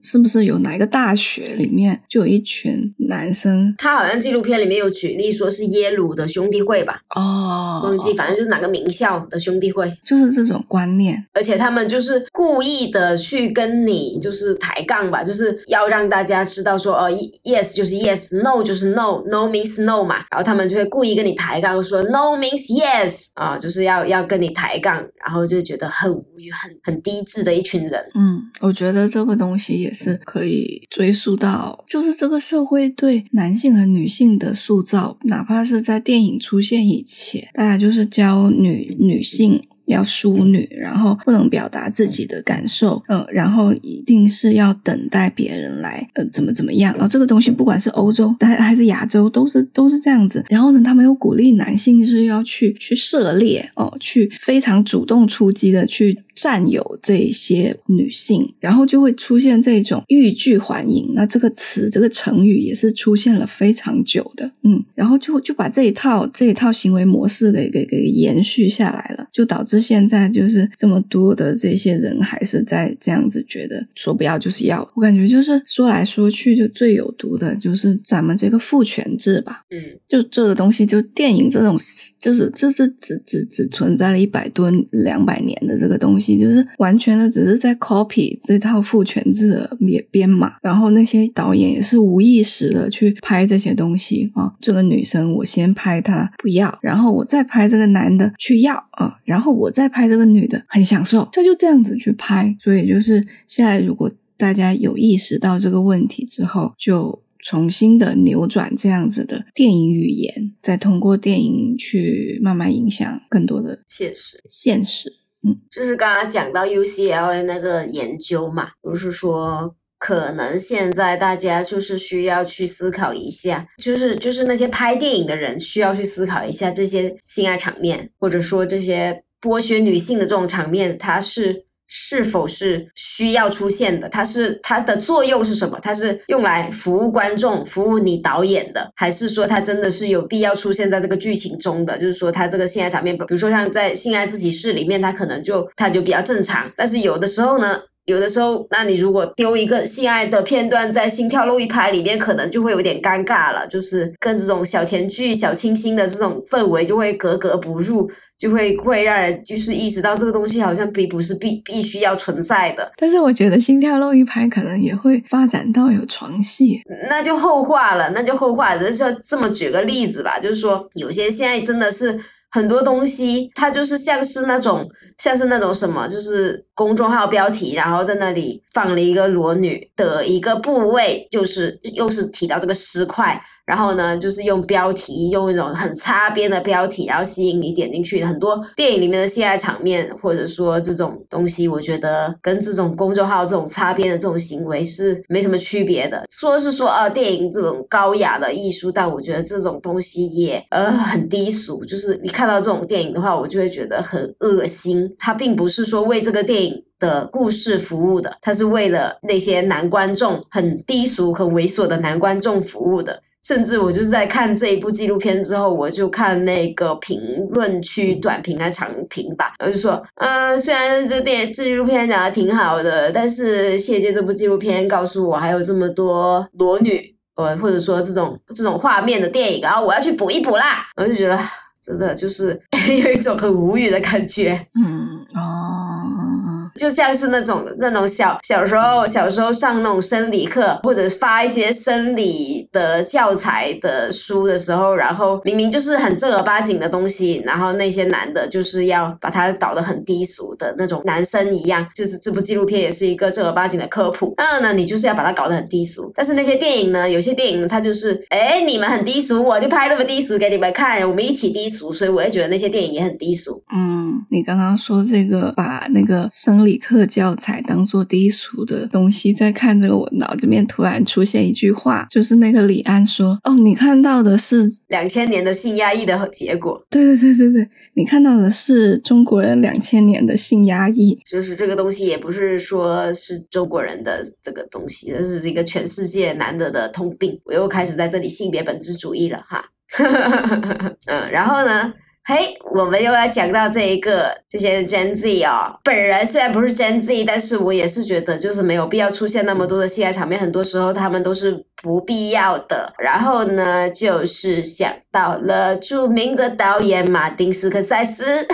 是不是有哪一个大学里面就有一群男生，他好像纪录片里面有举例说是耶鲁的兄弟会吧？哦，忘记，反正就是哪个名校的兄弟会，就是这种观念，而且他们就是故意的去跟你就是抬杠吧，就是要让大家知道说哦，yes 就是 yes，no 就是 no，no means no 嘛，然后他们就会故意跟你抬杠说 no means yes 啊，就是要要跟你抬杠，然后就觉得很无语、很很低智的一群。群人，嗯，我觉得这个东西也是可以追溯到，就是这个社会对男性和女性的塑造，哪怕是在电影出现以前，大家就是教女女性。要淑女，然后不能表达自己的感受，嗯，然后一定是要等待别人来，呃，怎么怎么样？然后这个东西不管是欧洲还还是亚洲，都是都是这样子。然后呢，他们又鼓励男性就是要去去涉猎哦，去非常主动出击的去占有这些女性，然后就会出现这种欲拒还迎。那这个词这个成语也是出现了非常久的，嗯，然后就就把这一套这一套行为模式给给给延续下来了，就导致。现在就是这么多的这些人还是在这样子觉得说不要就是要，我感觉就是说来说去就最有毒的就是咱们这个父权制吧。嗯，就这个东西，就电影这种，就是就是只只只存在了一百多两百年的这个东西，就是完全的只是在 copy 这套父权制的编编码。然后那些导演也是无意识的去拍这些东西啊，这个女生我先拍她不要，然后我再拍这个男的去要啊，然后。我再拍这个女的很享受，他就这样子去拍，所以就是现在，如果大家有意识到这个问题之后，就重新的扭转这样子的电影语言，再通过电影去慢慢影响更多的现实。现实，就是刚刚讲到 UCLA 那个研究嘛，不是说。可能现在大家就是需要去思考一下，就是就是那些拍电影的人需要去思考一下这些性爱场面，或者说这些剥削女性的这种场面，它是是否是需要出现的？它是它的作用是什么？它是用来服务观众、服务你导演的，还是说它真的是有必要出现在这个剧情中的？就是说，它这个性爱场面，比如说像在《性爱自习室》里面，它可能就它就比较正常，但是有的时候呢？有的时候，那你如果丢一个性爱的片段在《心跳漏一拍》里面，可能就会有点尴尬了，就是跟这种小甜剧、小清新的这种氛围就会格格不入，就会会让人就是意识到这个东西好像并不是必必须要存在的。但是我觉得《心跳漏一拍》可能也会发展到有床戏，那就后话了，那就后话。就这么举个例子吧，就是说有些现在真的是。很多东西，它就是像是那种，像是那种什么，就是公众号标题，然后在那里放了一个裸女的一个部位，就是又是提到这个尸块。然后呢，就是用标题，用一种很擦边的标题，然后吸引你点进去。很多电影里面的性爱场面，或者说这种东西，我觉得跟这种公众号这种擦边的这种行为是没什么区别的。说是说呃，电影这种高雅的艺术，但我觉得这种东西也呃很低俗。就是你看到这种电影的话，我就会觉得很恶心。它并不是说为这个电影的故事服务的，它是为了那些男观众很低俗、很猥琐的男观众服务的。甚至我就是在看这一部纪录片之后，我就看那个评论区短评还长评吧，然后就说，嗯，虽然这个电纪录片讲的挺好的，但是谢谢这部纪录片告诉我还有这么多裸女，呃，或者说这种这种画面的电影，然后我要去补一补啦。我就觉得真的就是 [LAUGHS] 有一种很无语的感觉。嗯哦。就像是那种那种小小时候小时候上那种生理课，或者发一些生理的教材的书的时候，然后明明就是很正儿八经的东西，然后那些男的就是要把它搞得很低俗的那种男生一样，就是这部纪录片也是一个正儿八经的科普。二呢，你就是要把它搞得很低俗，但是那些电影呢，有些电影，它就是哎你们很低俗，我就拍那么低俗给你们看，我们一起低俗，所以我也觉得那些电影也很低俗。嗯，你刚刚说这个把那个生理课教材当做低俗的东西，在看这个，我脑子里面突然出现一句话，就是那个李安说：“哦，你看到的是两千年的性压抑的结果。”对对对对对，你看到的是中国人两千年的性压抑，就是这个东西也不是说是中国人的这个东西，这是一个全世界难得的通病。我又开始在这里性别本质主义了哈，[LAUGHS] 嗯，然后呢？嘿，我们又要讲到这一个这些 Gen Z 哦。本人虽然不是 Gen Z，但是我也是觉得就是没有必要出现那么多的戏爱场面，很多时候他们都是不必要的。然后呢，就是想到了著名的导演马丁斯科塞斯。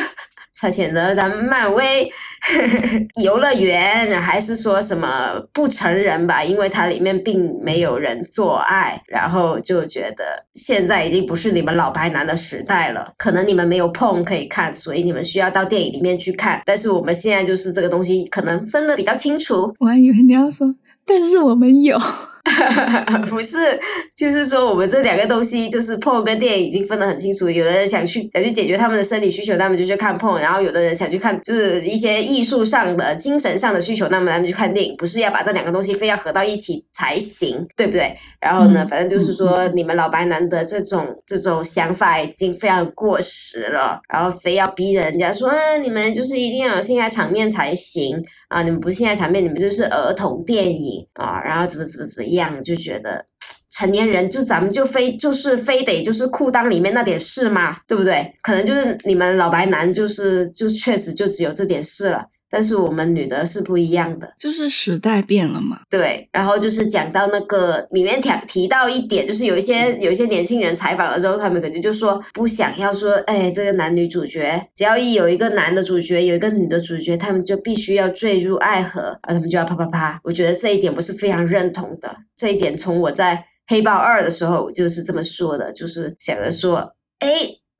他选择咱们漫威 [LAUGHS] 游乐园，还是说什么不成人吧？因为它里面并没有人做爱，然后就觉得现在已经不是你们老白男的时代了。可能你们没有碰可以看，所以你们需要到电影里面去看。但是我们现在就是这个东西可能分的比较清楚。我还以为你要说，但是我们有。[LAUGHS] 不是，就是说我们这两个东西，就是碰跟电影已经分得很清楚。有的人想去想去解决他们的生理需求，他们就去看碰；然后有的人想去看，就是一些艺术上的、精神上的需求，那么他们去看电影。不是要把这两个东西非要合到一起才行，对不对？然后呢，反正就是说，你们老白男的这种这种想法已经非常过时了。然后非要逼人家说，你们就是一定要有性爱场面才行啊！你们不性爱场面，你们就是儿童电影啊！然后怎么怎么怎么样？样就觉得成年人就咱们就非就是非得就是裤裆里面那点事嘛？对不对？可能就是你们老白男就是就确实就只有这点事了。但是我们女的是不一样的，就是时代变了嘛。对，然后就是讲到那个里面提提到一点，就是有一些有一些年轻人采访了之后，他们肯定就说不想要说，哎，这个男女主角只要一有一个男的主角，有一个女的主角，他们就必须要坠入爱河，啊，他们就要啪啪啪。我觉得这一点我是非常认同的。这一点从我在黑豹二的时候我就是这么说的，就是想着说，哎，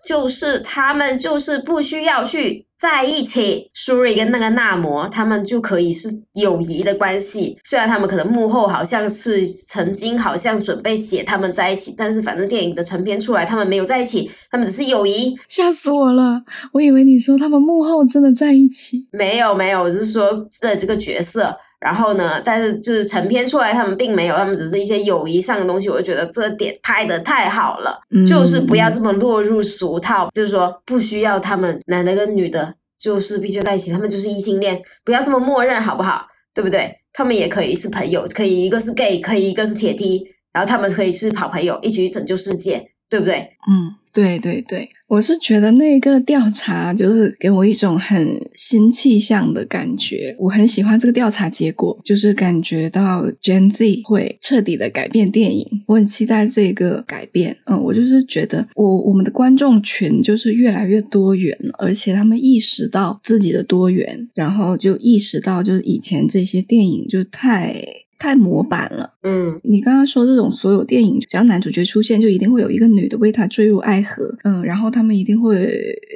就是他们就是不需要去。在一起，苏瑞跟那个纳摩他们就可以是友谊的关系。虽然他们可能幕后好像是曾经好像准备写他们在一起，但是反正电影的成片出来，他们没有在一起，他们只是友谊。吓死我了！我以为你说他们幕后真的在一起。没有没有，我是说的这个角色。然后呢？但是就是成片出来，他们并没有，他们只是一些友谊上的东西。我就觉得这点拍的太好了，就是不要这么落入俗套，就是说不需要他们男的跟女的，就是必须在一起，他们就是异性恋，不要这么默认，好不好？对不对？他们也可以是朋友，可以一个是 gay，可以一个是铁梯，然后他们可以是好朋友，一起去拯救世界，对不对？嗯。对对对，我是觉得那个调查就是给我一种很新气象的感觉，我很喜欢这个调查结果，就是感觉到 Gen Z 会彻底的改变电影，我很期待这个改变。嗯，我就是觉得我我们的观众群就是越来越多元了，而且他们意识到自己的多元，然后就意识到就是以前这些电影就太。太模板了，嗯，你刚刚说这种所有电影，只要男主角出现，就一定会有一个女的为他坠入爱河，嗯，然后他们一定会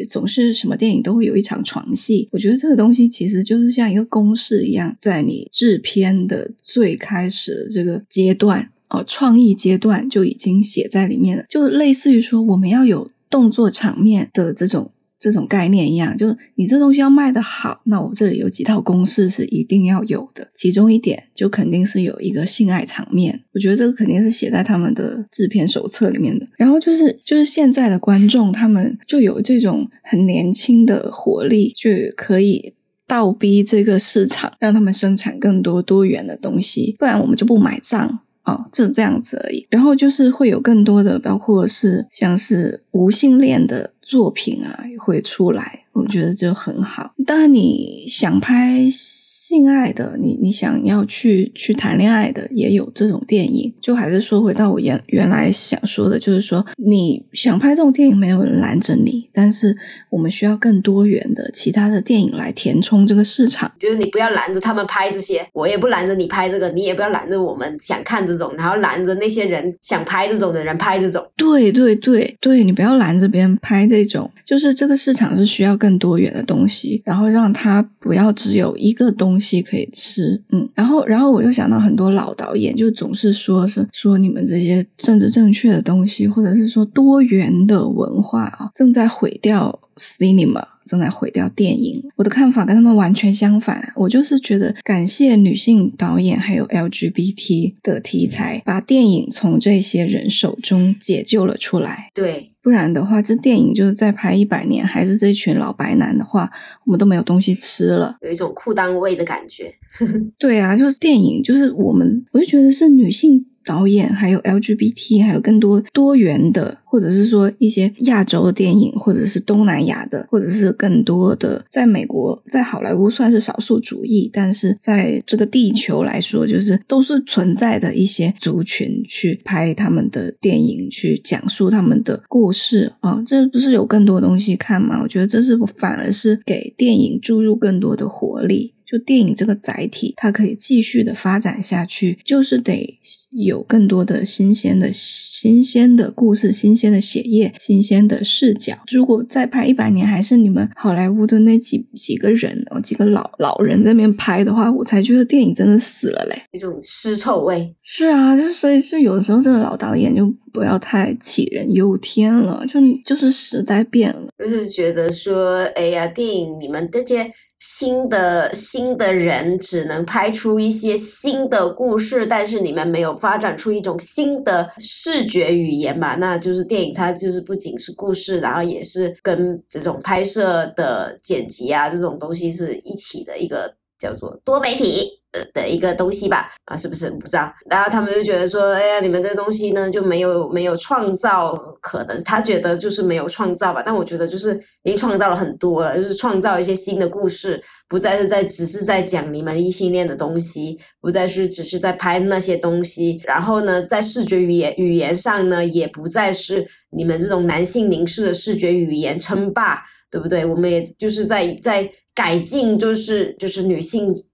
总是什么电影都会有一场床戏。我觉得这个东西其实就是像一个公式一样，在你制片的最开始的这个阶段，哦，创意阶段就已经写在里面了，就类似于说我们要有动作场面的这种。这种概念一样，就是你这东西要卖的好，那我这里有几套公式是一定要有的。其中一点就肯定是有一个性爱场面，我觉得这个肯定是写在他们的制片手册里面的。然后就是就是现在的观众，他们就有这种很年轻的活力，就可以倒逼这个市场，让他们生产更多多元的东西。不然我们就不买账，哦，就这样子而已。然后就是会有更多的，包括是像是无性恋的作品啊，会出来。我觉得就很好。当然，你想拍性爱的，你你想要去去谈恋爱的，也有这种电影。就还是说回到我原原来想说的，就是说你想拍这种电影，没有人拦着你，但是我们需要更多元的其他的电影来填充这个市场。就是你不要拦着他们拍这些，我也不拦着你拍这个，你也不要拦着我们想看这种，然后拦着那些人想拍这种的人拍这种。对对对对，你不要拦着别人拍这种，就是这个市场是需要。更多元的东西，然后让他不要只有一个东西可以吃，嗯，然后，然后我就想到很多老导演就总是说是说你们这些政治正确的东西，或者是说多元的文化啊，正在毁掉 cinema，正在毁掉电影。我的看法跟他们完全相反，我就是觉得感谢女性导演还有 LGBT 的题材，把电影从这些人手中解救了出来。对。不然的话，这电影就是再拍一百年，还是这群老白男的话，我们都没有东西吃了，有一种裤裆味的感觉。[LAUGHS] 对啊，就是电影，就是我们，我就觉得是女性。导演还有 LGBT，还有更多多元的，或者是说一些亚洲的电影，或者是东南亚的，或者是更多的，在美国，在好莱坞算是少数主义，但是在这个地球来说，就是都是存在的一些族群去拍他们的电影，去讲述他们的故事啊，这不是有更多东西看吗？我觉得这是反而是给电影注入更多的活力。就电影这个载体，它可以继续的发展下去，就是得有更多的新鲜的、新鲜的故事、新鲜的血液、新鲜的视角。如果再拍一百年，还是你们好莱坞的那几几个人哦，几个老老人在那边拍的话，我才觉得电影真的死了嘞，一种尸臭味。是啊，就是所以就有的时候，这个老导演就不要太杞人忧天了，就就是时代变了，就是觉得说，哎呀，电影你们这些。新的新的人只能拍出一些新的故事，但是你们没有发展出一种新的视觉语言嘛？那就是电影，它就是不仅是故事，然后也是跟这种拍摄的剪辑啊这种东西是一起的一个叫做多媒体。的的一个东西吧，啊，是不是不知道？然后他们就觉得说，哎呀，你们这东西呢就没有没有创造可能，他觉得就是没有创造吧。但我觉得就是已经创造了很多了，就是创造一些新的故事，不再是在只是在讲你们异性恋的东西，不再是只是在拍那些东西。然后呢，在视觉语言语言上呢，也不再是你们这种男性凝视的视觉语言称霸，对不对？我们也就是在在改进，就是就是女性。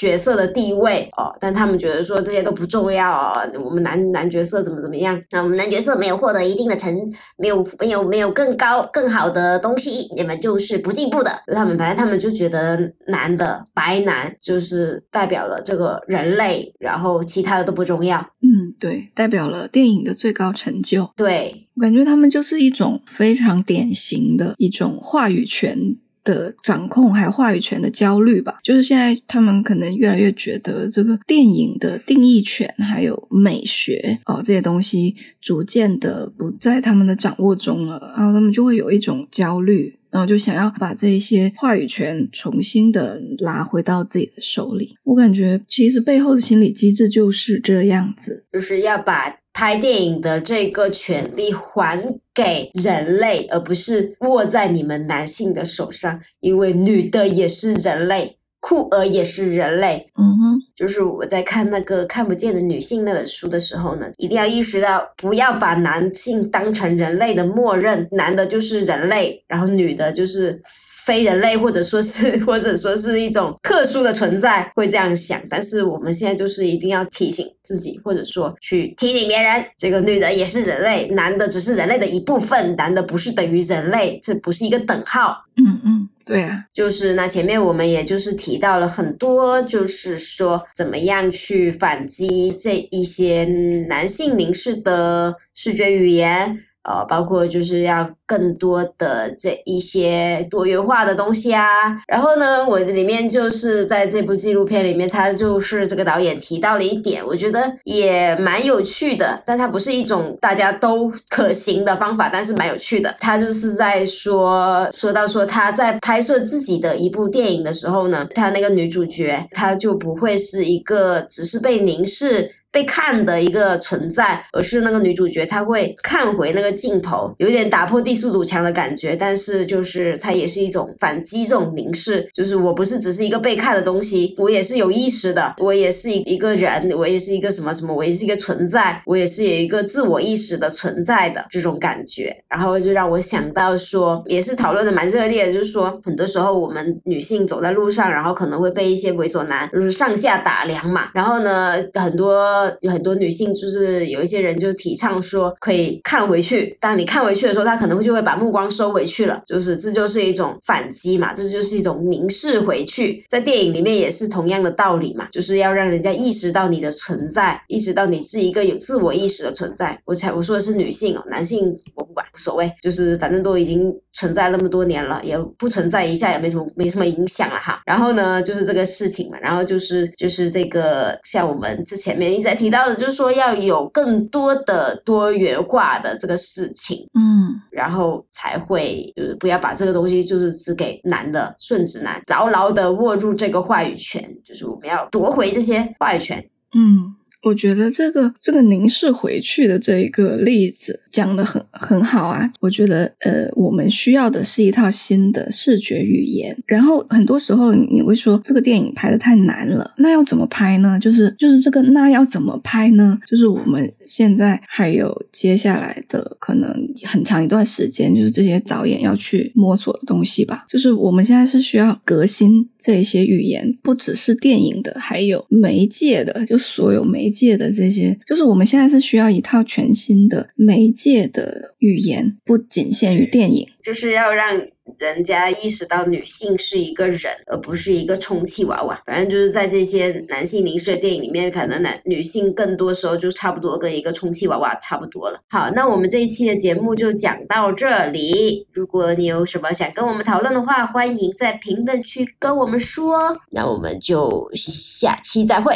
角色的地位哦，但他们觉得说这些都不重要哦。我们男男角色怎么怎么样？那我们男角色没有获得一定的成，没有没有没有更高更好的东西，你们就是不进步的。他们反正他们就觉得男的白男就是代表了这个人类，然后其他的都不重要。嗯，对，代表了电影的最高成就。对我感觉他们就是一种非常典型的一种话语权。的掌控还有话语权的焦虑吧，就是现在他们可能越来越觉得这个电影的定义权还有美学哦这些东西逐渐的不在他们的掌握中了，然后他们就会有一种焦虑，然后就想要把这些话语权重新的拿回到自己的手里。我感觉其实背后的心理机制就是这样子，就是要把。拍电影的这个权利还给人类，而不是握在你们男性的手上，因为女的也是人类。酷儿也是人类，嗯哼，就是我在看那个看不见的女性那本书的时候呢，一定要意识到不要把男性当成人类的默认，男的就是人类，然后女的就是非人类，或者说是 [LAUGHS] 或者说是一种特殊的存在，会这样想。但是我们现在就是一定要提醒自己，或者说去提醒别人，这个女的也是人类，男的只是人类的一部分，男的不是等于人类，这不是一个等号。嗯嗯。对啊，就是那前面我们也就是提到了很多，就是说怎么样去反击这一些男性凝视的视觉语言。呃，包括就是要更多的这一些多元化的东西啊。然后呢，我里面就是在这部纪录片里面，他就是这个导演提到了一点，我觉得也蛮有趣的。但它不是一种大家都可行的方法，但是蛮有趣的。他就是在说说到说他在拍摄自己的一部电影的时候呢，他那个女主角她就不会是一个只是被凝视。被看的一个存在，而是那个女主角她会看回那个镜头，有点打破低速堵墙的感觉。但是就是它也是一种反击，这种凝视，就是我不是只是一个被看的东西，我也是有意识的，我也是一一个人，我也是一个什么什么，我也是一个存在，我也是有一个自我意识的存在的这种感觉。然后就让我想到说，也是讨论的蛮热烈的，就是说很多时候我们女性走在路上，然后可能会被一些猥琐男就是上下打量嘛。然后呢，很多有很多女性就是有一些人就提倡说可以看回去，当你看回去的时候，他可能就会把目光收回去了，就是这就是一种反击嘛，这就是一种凝视回去。在电影里面也是同样的道理嘛，就是要让人家意识到你的存在，意识到你是一个有自我意识的存在。我才我说的是女性哦，男性我不管，无所谓，就是反正都已经。存在那么多年了，也不存在一下也没什么没什么影响了哈。然后呢，就是这个事情嘛，然后就是就是这个像我们之前面一直在提到的，就是说要有更多的多元化的这个事情，嗯，然后才会就是不要把这个东西就是只给男的顺直男，牢牢的握住这个话语权，就是我们要夺回这些话语权，嗯。我觉得这个这个凝视回去的这一个例子讲的很很好啊。我觉得呃，我们需要的是一套新的视觉语言。然后很多时候你会说这个电影拍的太难了，那要怎么拍呢？就是就是这个那要怎么拍呢？就是我们现在还有接下来的可能很长一段时间，就是这些导演要去摸索的东西吧。就是我们现在是需要革新这些语言，不只是电影的，还有媒介的，就所有媒。介介的这些，就是我们现在是需要一套全新的媒介的语言，不仅限于电影，就是要让人家意识到女性是一个人，而不是一个充气娃娃。反正就是在这些男性凝视的电影里面，可能男女性更多时候就差不多跟一个充气娃娃差不多了。好，那我们这一期的节目就讲到这里。如果你有什么想跟我们讨论的话，欢迎在评论区跟我们说。那我们就下期再会，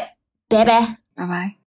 拜拜。拜拜。